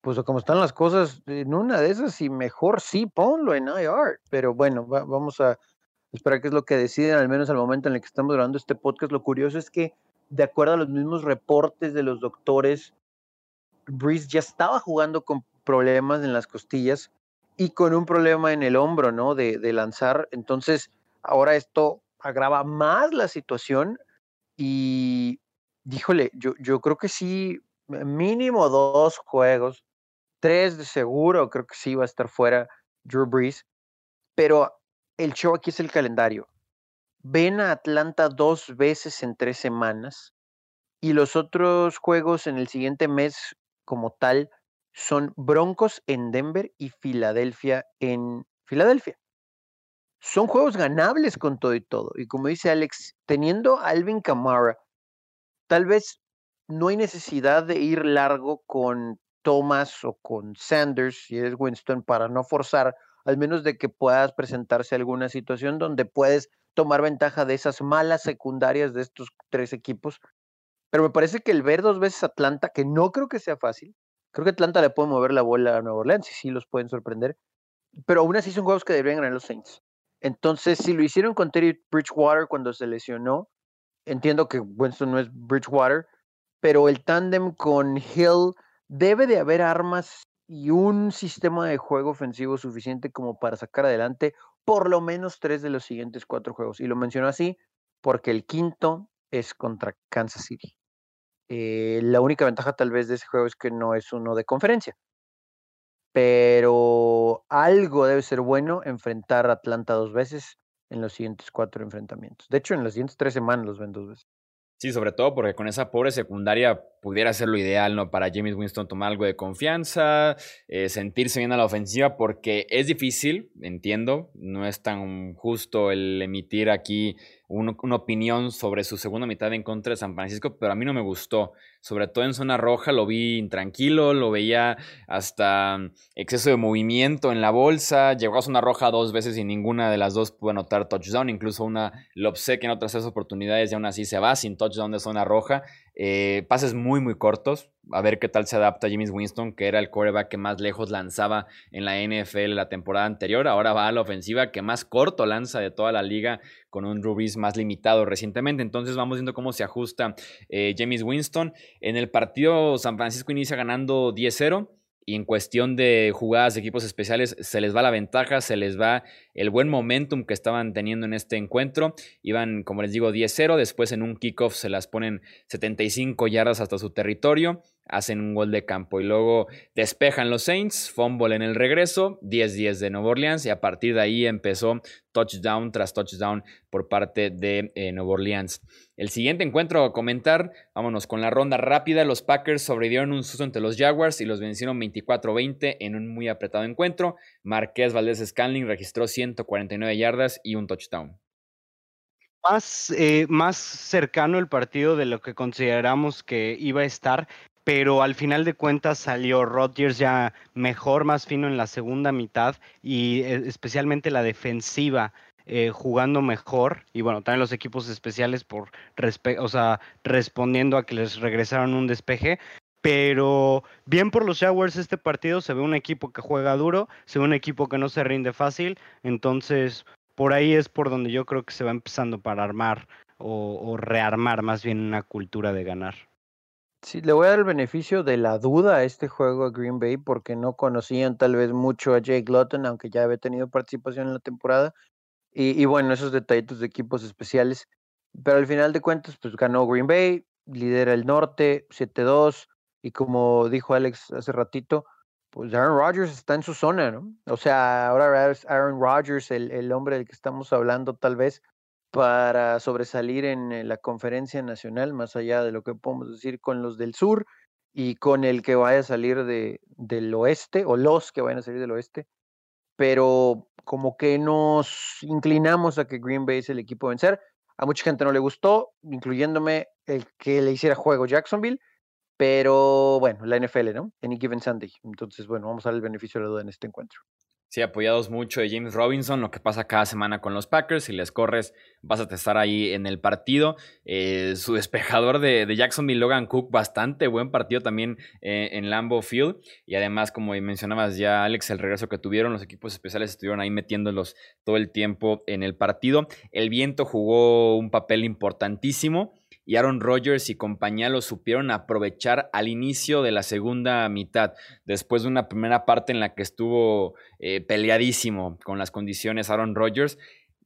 pues como están las cosas, en una de esas y mejor sí ponlo en IR. Pero bueno, vamos a esperar qué es lo que deciden, al menos al momento en el que estamos grabando este podcast. Lo curioso es que, de acuerdo a los mismos reportes de los doctores, Breeze ya estaba jugando con problemas en las costillas y con un problema en el hombro, ¿no? De, de lanzar. Entonces, ahora esto agrava más la situación y, díjole, yo, yo creo que sí, mínimo dos juegos, tres de seguro, creo que sí va a estar fuera Drew Brees, pero el show aquí es el calendario. Ven a Atlanta dos veces en tres semanas y los otros juegos en el siguiente mes como tal son Broncos en Denver y Filadelfia en Filadelfia. Son juegos ganables con todo y todo. Y como dice Alex, teniendo a Alvin Kamara, tal vez no hay necesidad de ir largo con Thomas o con Sanders, si eres Winston, para no forzar, al menos de que puedas presentarse alguna situación donde puedes tomar ventaja de esas malas secundarias de estos tres equipos. Pero me parece que el ver dos veces Atlanta, que no creo que sea fácil, Creo que Atlanta le puede mover la bola a Nueva Orleans y sí los pueden sorprender. Pero aún así son juegos que deberían ganar los Saints. Entonces, si lo hicieron con Terry Bridgewater cuando se lesionó, entiendo que Winston no es Bridgewater, pero el tándem con Hill debe de haber armas y un sistema de juego ofensivo suficiente como para sacar adelante por lo menos tres de los siguientes cuatro juegos. Y lo menciono así porque el quinto es contra Kansas City. Eh, la única ventaja tal vez de ese juego es que no es uno de conferencia. Pero algo debe ser bueno enfrentar a Atlanta dos veces en los siguientes cuatro enfrentamientos. De hecho, en las siguientes tres semanas los ven dos veces. Sí, sobre todo porque con esa pobre secundaria pudiera ser lo ideal, ¿no? Para James Winston tomar algo de confianza, eh, sentirse bien a la ofensiva, porque es difícil, entiendo, no es tan justo el emitir aquí una opinión sobre su segunda mitad en contra de San Francisco, pero a mí no me gustó. Sobre todo en zona roja lo vi intranquilo, lo veía hasta mm, exceso de movimiento en la bolsa. Llegó a zona roja dos veces y ninguna de las dos pudo anotar touchdown. Incluso una lo que en otras tres oportunidades y aún así se va sin touchdown de zona roja. Eh, pases muy, muy cortos. A ver qué tal se adapta James Winston, que era el quarterback que más lejos lanzaba en la NFL la temporada anterior. Ahora va a la ofensiva que más corto lanza de toda la liga, con un Rubis más limitado recientemente. Entonces vamos viendo cómo se ajusta eh, James Winston. En el partido, San Francisco inicia ganando 10-0 y en cuestión de jugadas de equipos especiales se les va la ventaja, se les va el buen momentum que estaban teniendo en este encuentro. Iban, como les digo, 10-0, después en un kickoff se las ponen 75 yardas hasta su territorio, hacen un gol de campo y luego despejan los Saints, fumble en el regreso, 10-10 de Nueva Orleans y a partir de ahí empezó touchdown tras touchdown por parte de eh, Orleans. El siguiente encuentro a comentar, vámonos con la ronda rápida. Los Packers sobrevivieron un susto entre los Jaguars y los vencieron 24-20 en un muy apretado encuentro. Marqués Valdés Scanling registró 149 yardas y un touchdown. Más, eh, más cercano el partido de lo que consideramos que iba a estar, pero al final de cuentas salió Rodgers ya mejor, más fino en la segunda mitad y eh, especialmente la defensiva eh, jugando mejor y bueno, también los equipos especiales por o sea, respondiendo a que les regresaron un despeje. Pero bien por los Jaguars este partido, se ve un equipo que juega duro, se ve un equipo que no se rinde fácil, entonces por ahí es por donde yo creo que se va empezando para armar o, o rearmar más bien una cultura de ganar. Sí, le voy a dar el beneficio de la duda a este juego a Green Bay porque no conocían tal vez mucho a Jake Lutton, aunque ya había tenido participación en la temporada. Y, bueno, esos detallitos de equipos especiales. Pero al final de cuentas, pues ganó Green Bay, lidera el norte, 7-2. Y como dijo Alex hace ratito, pues Aaron Rodgers está en su zona, ¿no? O sea, ahora es Aaron Rodgers el, el hombre del que estamos hablando tal vez para sobresalir en la conferencia nacional, más allá de lo que podemos decir con los del sur y con el que vaya a salir de, del oeste, o los que vayan a salir del oeste. Pero como que nos inclinamos a que Green Bay es el equipo a vencer. A mucha gente no le gustó, incluyéndome el que le hiciera juego Jacksonville, pero bueno, la NFL, ¿no? Any given Sunday. Entonces, bueno, vamos a dar el beneficio de la duda en este encuentro. Sí, apoyados mucho de James Robinson, lo que pasa cada semana con los Packers. Si les corres, vas a estar ahí en el partido. Eh, su despejador de, de, Jacksonville, Logan Cook, bastante buen partido también eh, en Lambeau Field. Y además, como mencionabas ya, Alex, el regreso que tuvieron, los equipos especiales estuvieron ahí metiéndolos todo el tiempo en el partido. El viento jugó un papel importantísimo y Aaron Rodgers y compañía lo supieron aprovechar al inicio de la segunda mitad, después de una primera parte en la que estuvo eh, peleadísimo con las condiciones Aaron Rodgers.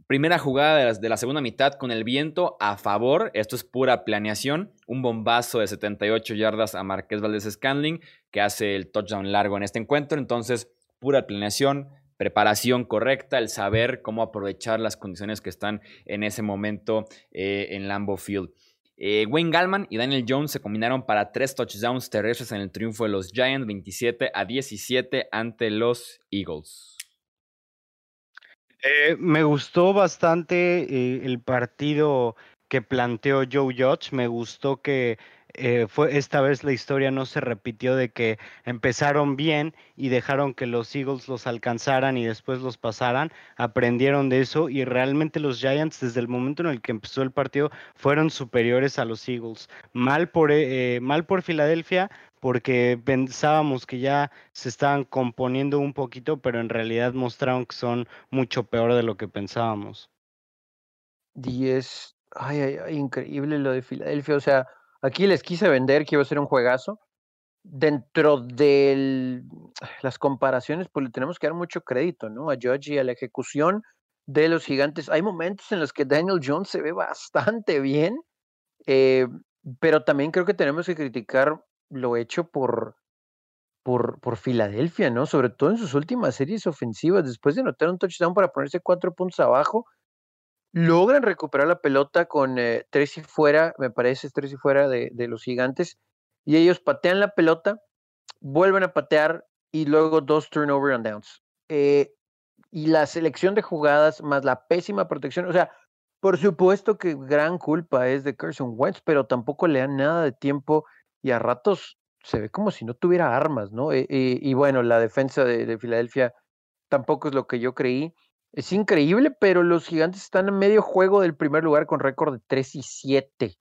Primera jugada de la, segunda mitad con el viento a favor, esto es pura planeación, un bombazo de 78 yardas a Marqués Valdés Scanling que hace el touchdown largo en este encuentro, entonces pura planeación, preparación correcta, el saber cómo aprovechar las condiciones que están en ese momento eh, en Lambeau Field. Eh, Wayne Gallman y Daniel Jones se combinaron para tres touchdowns terrestres en el triunfo de los Giants 27 a 17 ante los Eagles. Eh, me gustó bastante eh, el partido que planteó Joe Judge. Me gustó que eh, fue esta vez la historia no se repitió de que empezaron bien y dejaron que los Eagles los alcanzaran y después los pasaran, aprendieron de eso y realmente los Giants desde el momento en el que empezó el partido fueron superiores a los Eagles. Mal por, eh, eh, mal por Filadelfia porque pensábamos que ya se estaban componiendo un poquito, pero en realidad mostraron que son mucho peor de lo que pensábamos. 10, ay, ay, ay, increíble lo de Filadelfia, o sea, Aquí les quise vender que iba a ser un juegazo. Dentro de las comparaciones, pues le tenemos que dar mucho crédito, ¿no? A Judge a la ejecución de los gigantes. Hay momentos en los que Daniel Jones se ve bastante bien, eh, pero también creo que tenemos que criticar lo hecho por, por, por Filadelfia, ¿no? Sobre todo en sus últimas series ofensivas, después de anotar un touchdown para ponerse cuatro puntos abajo, logran recuperar la pelota con eh, tres y fuera, me parece, tres y fuera de, los gigantes, y ellos patean la pelota, vuelven a patear y luego dos turnover and downs. Eh, y la selección de jugadas más la pésima protección, o sea, por supuesto que gran culpa es de Carson Wentz, pero tampoco le dan nada de tiempo y a ratos se ve como si no tuviera armas, ¿no? Eh, y bueno, la defensa de, de Filadelfia tampoco es lo que yo creí. Es increíble, pero los gigantes están en medio juego del primer lugar con récord de 3 y 7.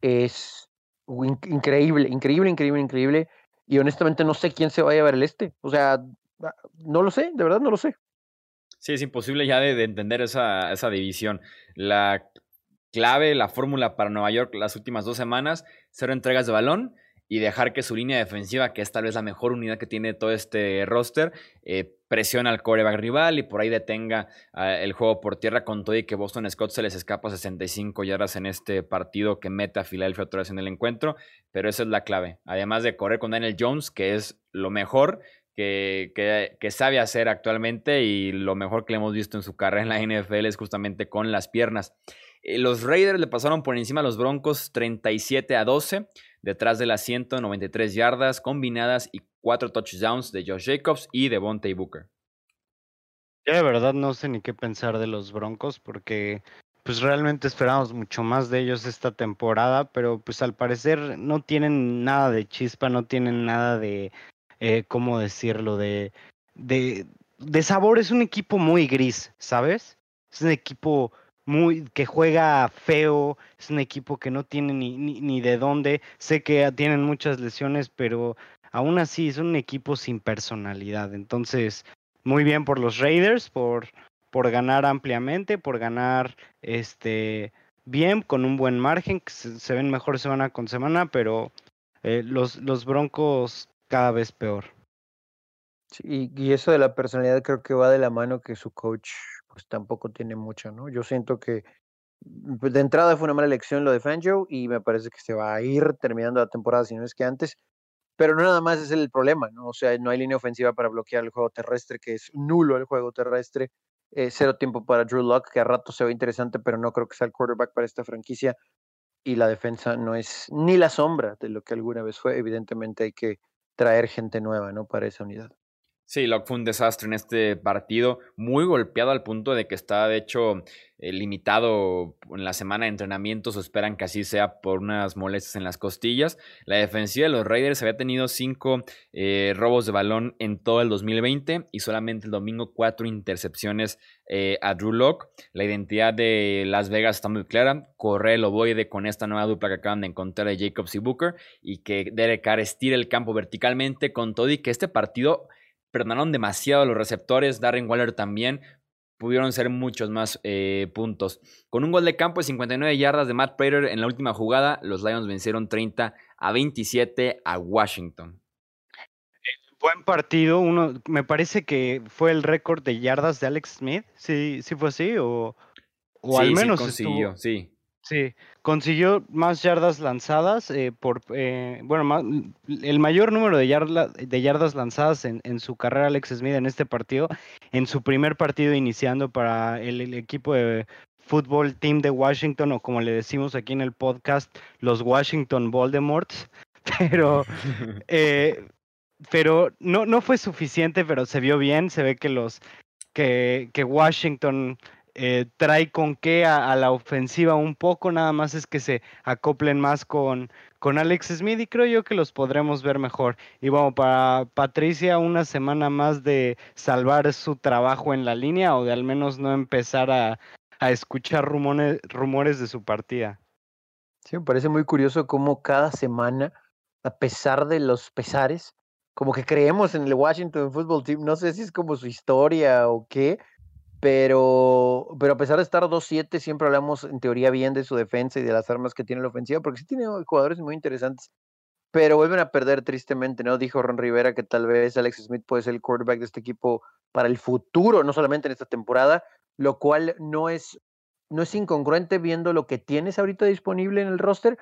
Es increíble, increíble, increíble, increíble. Y honestamente no sé quién se va a llevar el este. O sea, ah, no lo sé, de verdad no lo sé. Sí, es imposible ya de, entender esa, esa, división. La clave, la fórmula para Nueva York las últimas dos semanas, cero entregas de balón y dejar que su línea defensiva, que es tal vez la mejor unidad que tiene todo este roster, eh, presione al coreback rival y por ahí detenga ah, el juego por tierra con todo y que Boston Scott se les escapa 65 yardas en este partido que mete a Philadelphia otra vez en el encuentro, pero esa es la clave. Además de correr con Daniel Jones, que es lo mejor que, que, sabe hacer actualmente y lo mejor que le hemos visto en su carrera en la NFL es justamente con las piernas. Eh, los Raiders le pasaron por encima a los Broncos 37 a 12 detrás de las 193 yardas combinadas y cuatro touchdowns de Josh Jacobs y de Bonte Booker. Yo de verdad no sé ni qué pensar de los Broncos porque pues realmente esperamos mucho más de ellos esta temporada, pero pues al parecer no tienen nada de chispa, no tienen nada de, eh, ¿cómo decirlo? De, de, de sabor. Es un equipo muy gris, ¿sabes? Es un equipo muy que juega feo, es un equipo que no tiene ni, ni, de dónde, sé que tienen muchas lesiones, pero aún así es un equipo sin personalidad. Entonces, muy bien por los Raiders, por, por ganar ampliamente, por ganar este bien, con un buen margen, que se, ven mejor semana con semana, pero eh, los, los Broncos cada vez peor. Sí, y eso de la personalidad creo que va de la mano que su coach pues tampoco tiene mucho, ¿no? Yo siento que mm, pues, de entrada fue una mala elección lo de Fangio y me parece que se va a ir terminando la temporada, si no es que antes. Pero no nada más es el problema, ¿no? O sea, no hay línea ofensiva para bloquear el juego terrestre, que es nulo el juego terrestre. Eh, cero tiempo para Drew Locke, que a rato se ve interesante, pero no creo que sea el quarterback para esta franquicia. Y la defensa no es ni la sombra de lo que alguna vez fue. Evidentemente hay que traer gente nueva, ¿no? Para esa unidad. Sí, Locke fue un desastre en este partido, muy golpeado al punto de que está, de hecho, eh, limitado en la semana de entrenamientos, o esperan que así sea por unas molestias en las costillas. La defensiva de los Raiders había tenido cinco eh, robos de balón en todo el 2020 y solamente el domingo cuatro intercepciones eh, a Drew Locke. La identidad de Las Vegas está muy clara, corre el ovoide con esta nueva dupla que acaban de encontrar de Jacobs y Booker y que Derek Carr estira el campo verticalmente con todo y que este partido perdonaron demasiado los receptores, Darren Waller también, pudieron ser muchos más eh, puntos. Con un gol de campo de 59 yardas de Matt Prater en la última jugada, los Lions vencieron 30 a 27 a Washington. Buen partido, uno, me parece que fue el récord de yardas de Alex Smith, sí, sí fue así, o, o al menos sí consiguió, sí. Sí, consiguió más yardas lanzadas, eh, por, eh, bueno, el mayor número de, de yardas lanzadas en, en, su carrera Alex Smith en este partido, en su primer partido iniciando para el, equipo de fútbol team de Washington, o como le decimos aquí en el podcast, los Washington Voldemorts, pero, eh, pero no, no fue suficiente, pero se vio bien, se ve que los, que, que Washington eh, trae con qué a, la ofensiva un poco, nada más es que se acoplen más con, con Alex Smith y creo yo que los podremos ver mejor. Y bueno, para Patricia, una semana más de salvar su trabajo en la línea o de al menos no empezar a, a escuchar rumores, rumores de su partida. Sí, me parece muy curioso cómo cada semana, a pesar de los pesares, como que creemos en el Washington Football Team, no sé si es como su historia o qué, pero, pero a pesar de estar 2-7, siempre hablamos en teoría bien de su defensa y de las armas que tiene la ofensiva, porque sí tiene jugadores muy interesantes, pero vuelven a perder tristemente, ¿no? Dijo Ron Rivera que tal vez Alex Smith puede ser el quarterback de este equipo para el futuro, no solamente en esta temporada, lo cual no es, no es incongruente viendo lo que tienes ahorita disponible en el roster,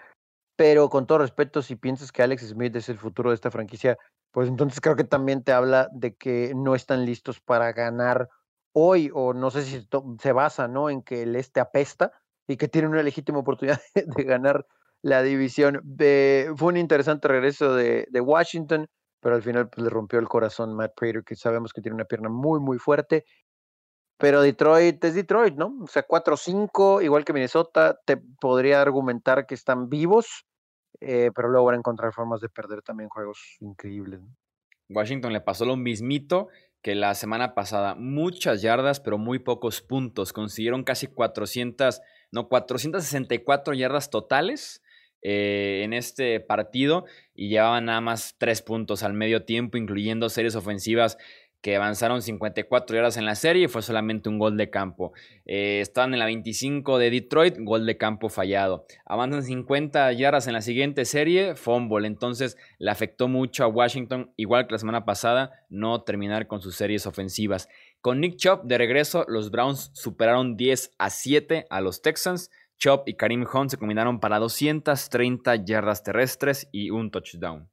pero con todo respeto, si piensas que Alex Smith es el futuro de esta franquicia, pues entonces creo que también te habla de que no están listos para ganar hoy, o no sé si se basa, ¿no? En que el este apesta y que tiene una legítima oportunidad de, ganar la división. fue un interesante regreso de, Washington, pero al final pues, le rompió el corazón Matt Prater, que sabemos que tiene una pierna muy, muy fuerte. Pero Detroit es Detroit, ¿no? O sea, 4-5, igual que Minnesota, te podría argumentar que están vivos, eh, pero luego van a encontrar formas de perder también juegos increíbles. Washington le pasó lo mismito que la semana pasada. Muchas yardas, pero muy pocos puntos. Consiguieron casi 400, no, 464 yardas totales eh, en este partido y llevaban nada más tres puntos al medio tiempo, incluyendo series ofensivas que avanzaron 54 yardas en la serie y fue solamente un gol de campo. Eh, estaban en la 25 de Detroit, gol de campo fallado. Avanzan 50 yardas en la siguiente serie, fumble. Entonces le afectó mucho a Washington, igual que la semana pasada, no terminar con sus series ofensivas. Con Nick Chop de regreso, los Browns superaron 10 a 7 a los Texans. Chop y Karim Hunt se combinaron para 230 yardas terrestres y un touchdown.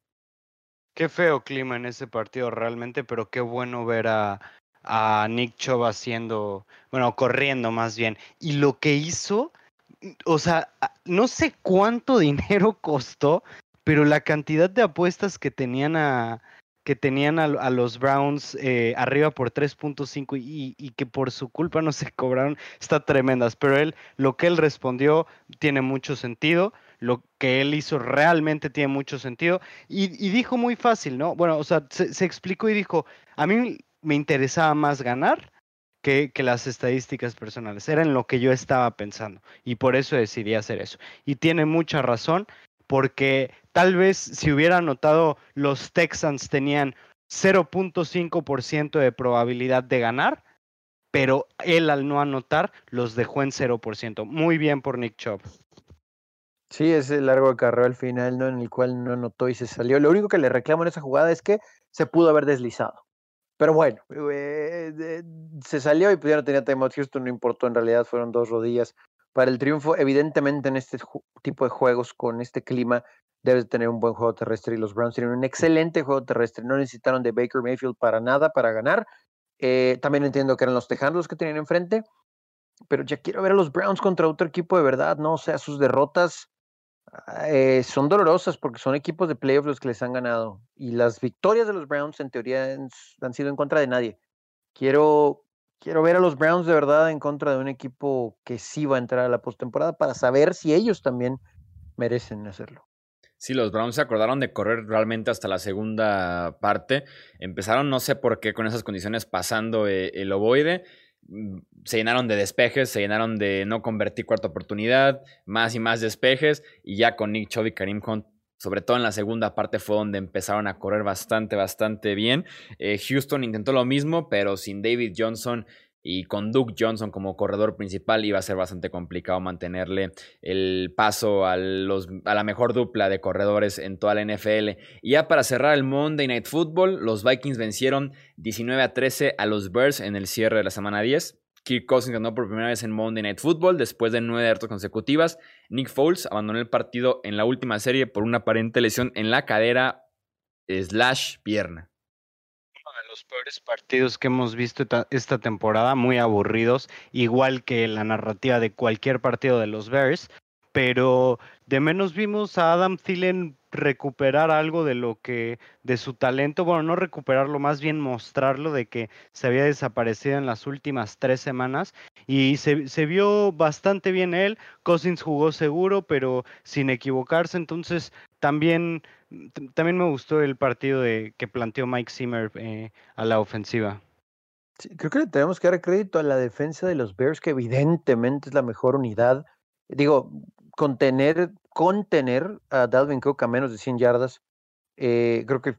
Qué feo clima en ese partido realmente, pero qué bueno ver a, Nick Chubb haciendo, bueno, corriendo más bien. Y lo que hizo, o sea, no sé cuánto dinero costó, pero la cantidad de apuestas que tenían a, que tenían a, los Browns eh, arriba por 3.5 y, y, que por su culpa no se cobraron, está tremendas. Pero él, lo que él respondió tiene mucho sentido lo que él hizo realmente tiene mucho sentido. Y, dijo muy fácil, ¿no? Bueno, o sea, se, explicó y dijo, a mí me interesaba más ganar que, que, las estadísticas personales. Era en lo que yo estaba pensando. Y por eso decidí hacer eso. Y tiene mucha razón, porque tal vez si hubiera notado, los Texans tenían 0.5% de probabilidad de ganar, pero él al no anotar los dejó en 0%. Muy bien por Nick Chubb. Sí, ese largo carreo al final, ¿no? En el cual no anotó y se salió. Lo único que le reclamo en esa jugada es que se pudo haber deslizado. Pero bueno, eh, se salió y pues ya no tenía timeout. Houston no importó, en realidad fueron dos rodillas para el triunfo. Evidentemente, en este tipo de juegos, con este clima, debes tener un buen juego terrestre y los Browns tienen un excelente juego terrestre. No necesitaron de Baker Mayfield para nada, para ganar. Eh, también entiendo que eran los Tejanos los que tenían enfrente, pero ya quiero ver a los Browns contra otro equipo de verdad, ¿no? O sea, sus derrotas eh, son dolorosas porque son equipos de playoffs los que les han ganado. Y las victorias de los Browns, en teoría, han sido en contra de nadie. Quiero, quiero ver a los Browns de verdad en contra de un equipo que sí va a entrar a la postemporada para saber si ellos también merecen hacerlo. Sí, los Browns se acordaron de correr realmente hasta la segunda parte. Empezaron, no sé por qué, con esas condiciones pasando eh, el ovoide se llenaron de despejes, se llenaron de no convertir cuarta oportunidad, más y más despejes, y ya con Nick Chubb y Karim Hunt, sobre todo en la segunda parte fue donde empezaron a correr bastante, bastante bien. Eh, Houston intentó lo mismo, pero sin David Johnson y con Duke Johnson como corredor principal iba a ser bastante complicado mantenerle el paso a, la mejor dupla de corredores en toda la NFL. Y ya para cerrar el Monday Night Football, los Vikings vencieron 19 a 13 a los Bears en el cierre de la semana 10. Kirk Cousins ganó por primera vez en Monday Night Football después de nueve derrotas consecutivas. Nick Foles abandonó el partido en la última serie por una aparente lesión en la cadera slash pierna los peores partidos que hemos visto esta temporada, muy aburridos, igual que la narrativa de cualquier partido de los Bears, pero de menos vimos a Adam Thielen recuperar algo de lo que, de su talento, bueno, no recuperarlo, más bien mostrarlo de que se había desaparecido en las últimas tres semanas y se, se vio bastante bien él, Cousins jugó seguro, pero sin equivocarse, entonces también, también me gustó el partido de, que planteó Mike Zimmer eh, a la ofensiva. creo que le tenemos que dar crédito a la defensa de los Bears, que evidentemente es la mejor unidad. Digo, contener, contener a Dalvin Cook a menos de 100 yardas, eh, creo que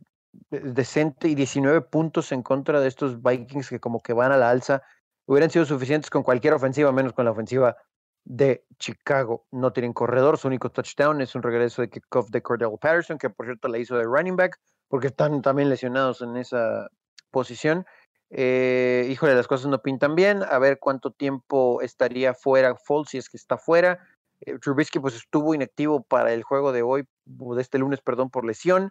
es decente y 19 puntos en contra de estos Vikings que como que van a la alza, hubieran sido suficientes con cualquier ofensiva, menos con la ofensiva de Chicago. No tienen corredor, su único touchdown es un regreso de kickoff de Cordell Patterson, que por cierto la hizo de running back, porque están también lesionados en esa posición. Eh, híjole, las cosas no pintan bien. A ver cuánto tiempo estaría fuera Foles, si es que está fuera. Eh, Trubisky pues estuvo inactivo para el juego de hoy, de este lunes, perdón, por lesión,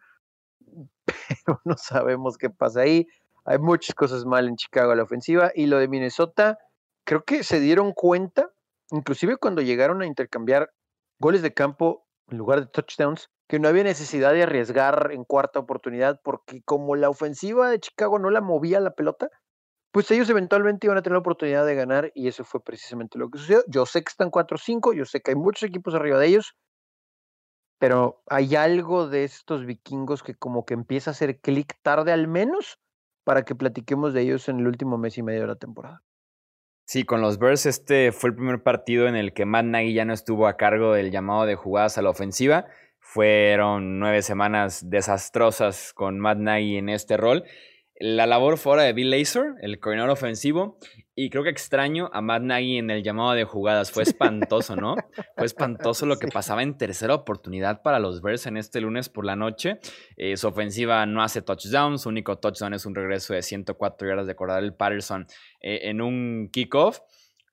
pero no sabemos qué pasa ahí. Hay muchas cosas mal en Chicago a la ofensiva y lo de Minnesota, creo que se dieron cuenta, inclusive cuando llegaron a intercambiar goles de campo en lugar de touchdowns, que no había necesidad de arriesgar en cuarta oportunidad porque como la ofensiva de Chicago no la movía la pelota, pues ellos eventualmente iban a tener la oportunidad de ganar y eso fue precisamente lo que sucedió. Yo sé que están 4-5, yo sé que hay muchos equipos arriba de ellos, pero hay algo de estos vikingos que como que empieza a hacer clic tarde al menos para que platiquemos de ellos en el último mes y medio de la temporada. Sí, con los Bears este fue el primer partido en el que Matt Nagy ya no estuvo a cargo del llamado de jugadas a la ofensiva. Fueron nueve semanas desastrosas con Matt Nagy en este rol. La labor fuera de Bill Lazor, el coordinador ofensivo, y creo que extraño a Matt Nagy en el llamado de jugadas. Fue espantoso, ¿no? Fue espantoso lo que pasaba en tercera oportunidad para los Bears en este lunes por la noche. Eh, su ofensiva no hace touchdowns. Su único touchdown es un regreso de 104 yardas de Cordell Patterson eh, en un kickoff.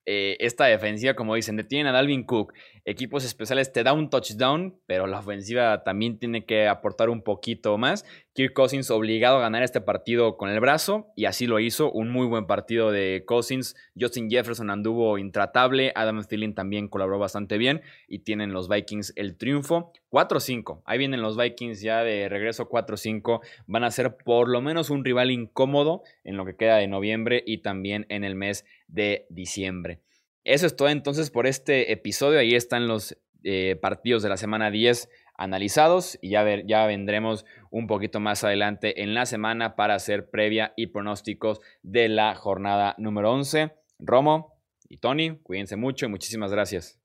Eh, esta defensiva, como dicen, detienen a Dalvin Cook. Equipos especiales te da un touchdown, pero la ofensiva también tiene que aportar un poquito más. Kirk Cousins obligado a ganar este partido con el brazo y así lo hizo. Un muy buen partido de Cousins. Justin Jefferson anduvo intratable. Adam Thielen también colaboró bastante bien y tienen los Vikings el triunfo. 4-5. Ahí vienen los Vikings ya de regreso 4-5. Van a ser por lo menos un rival incómodo en lo que queda de noviembre y también en el mes de diciembre. Eso es todo entonces por este episodio. Ahí están los eh, partidos de la semana 10 analizados y ya, ver, ya vendremos un poquito más adelante en la semana para hacer previa y pronósticos de la jornada número 11. Romo y Tony, cuídense mucho y muchísimas gracias.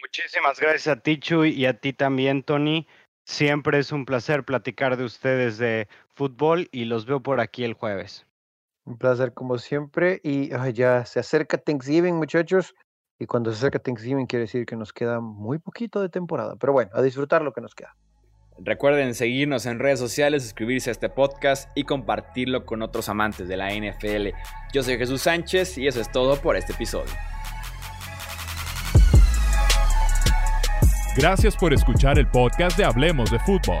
Muchísimas gracias a ti, Chuy, y a ti también, Tony. Siempre es un placer platicar de ustedes de fútbol y los veo por aquí el jueves. Un placer como siempre y ya se acerca Thanksgiving muchachos y cuando se acerca Thanksgiving quiere decir que nos queda muy poquito de temporada, pero bueno, a disfrutar lo que nos queda. Recuerden seguirnos en redes sociales, suscribirse a este podcast y compartirlo con otros amantes de la NFL. Yo soy Jesús Sánchez y eso es todo por este episodio. Gracias por escuchar el podcast de Hablemos de Fútbol.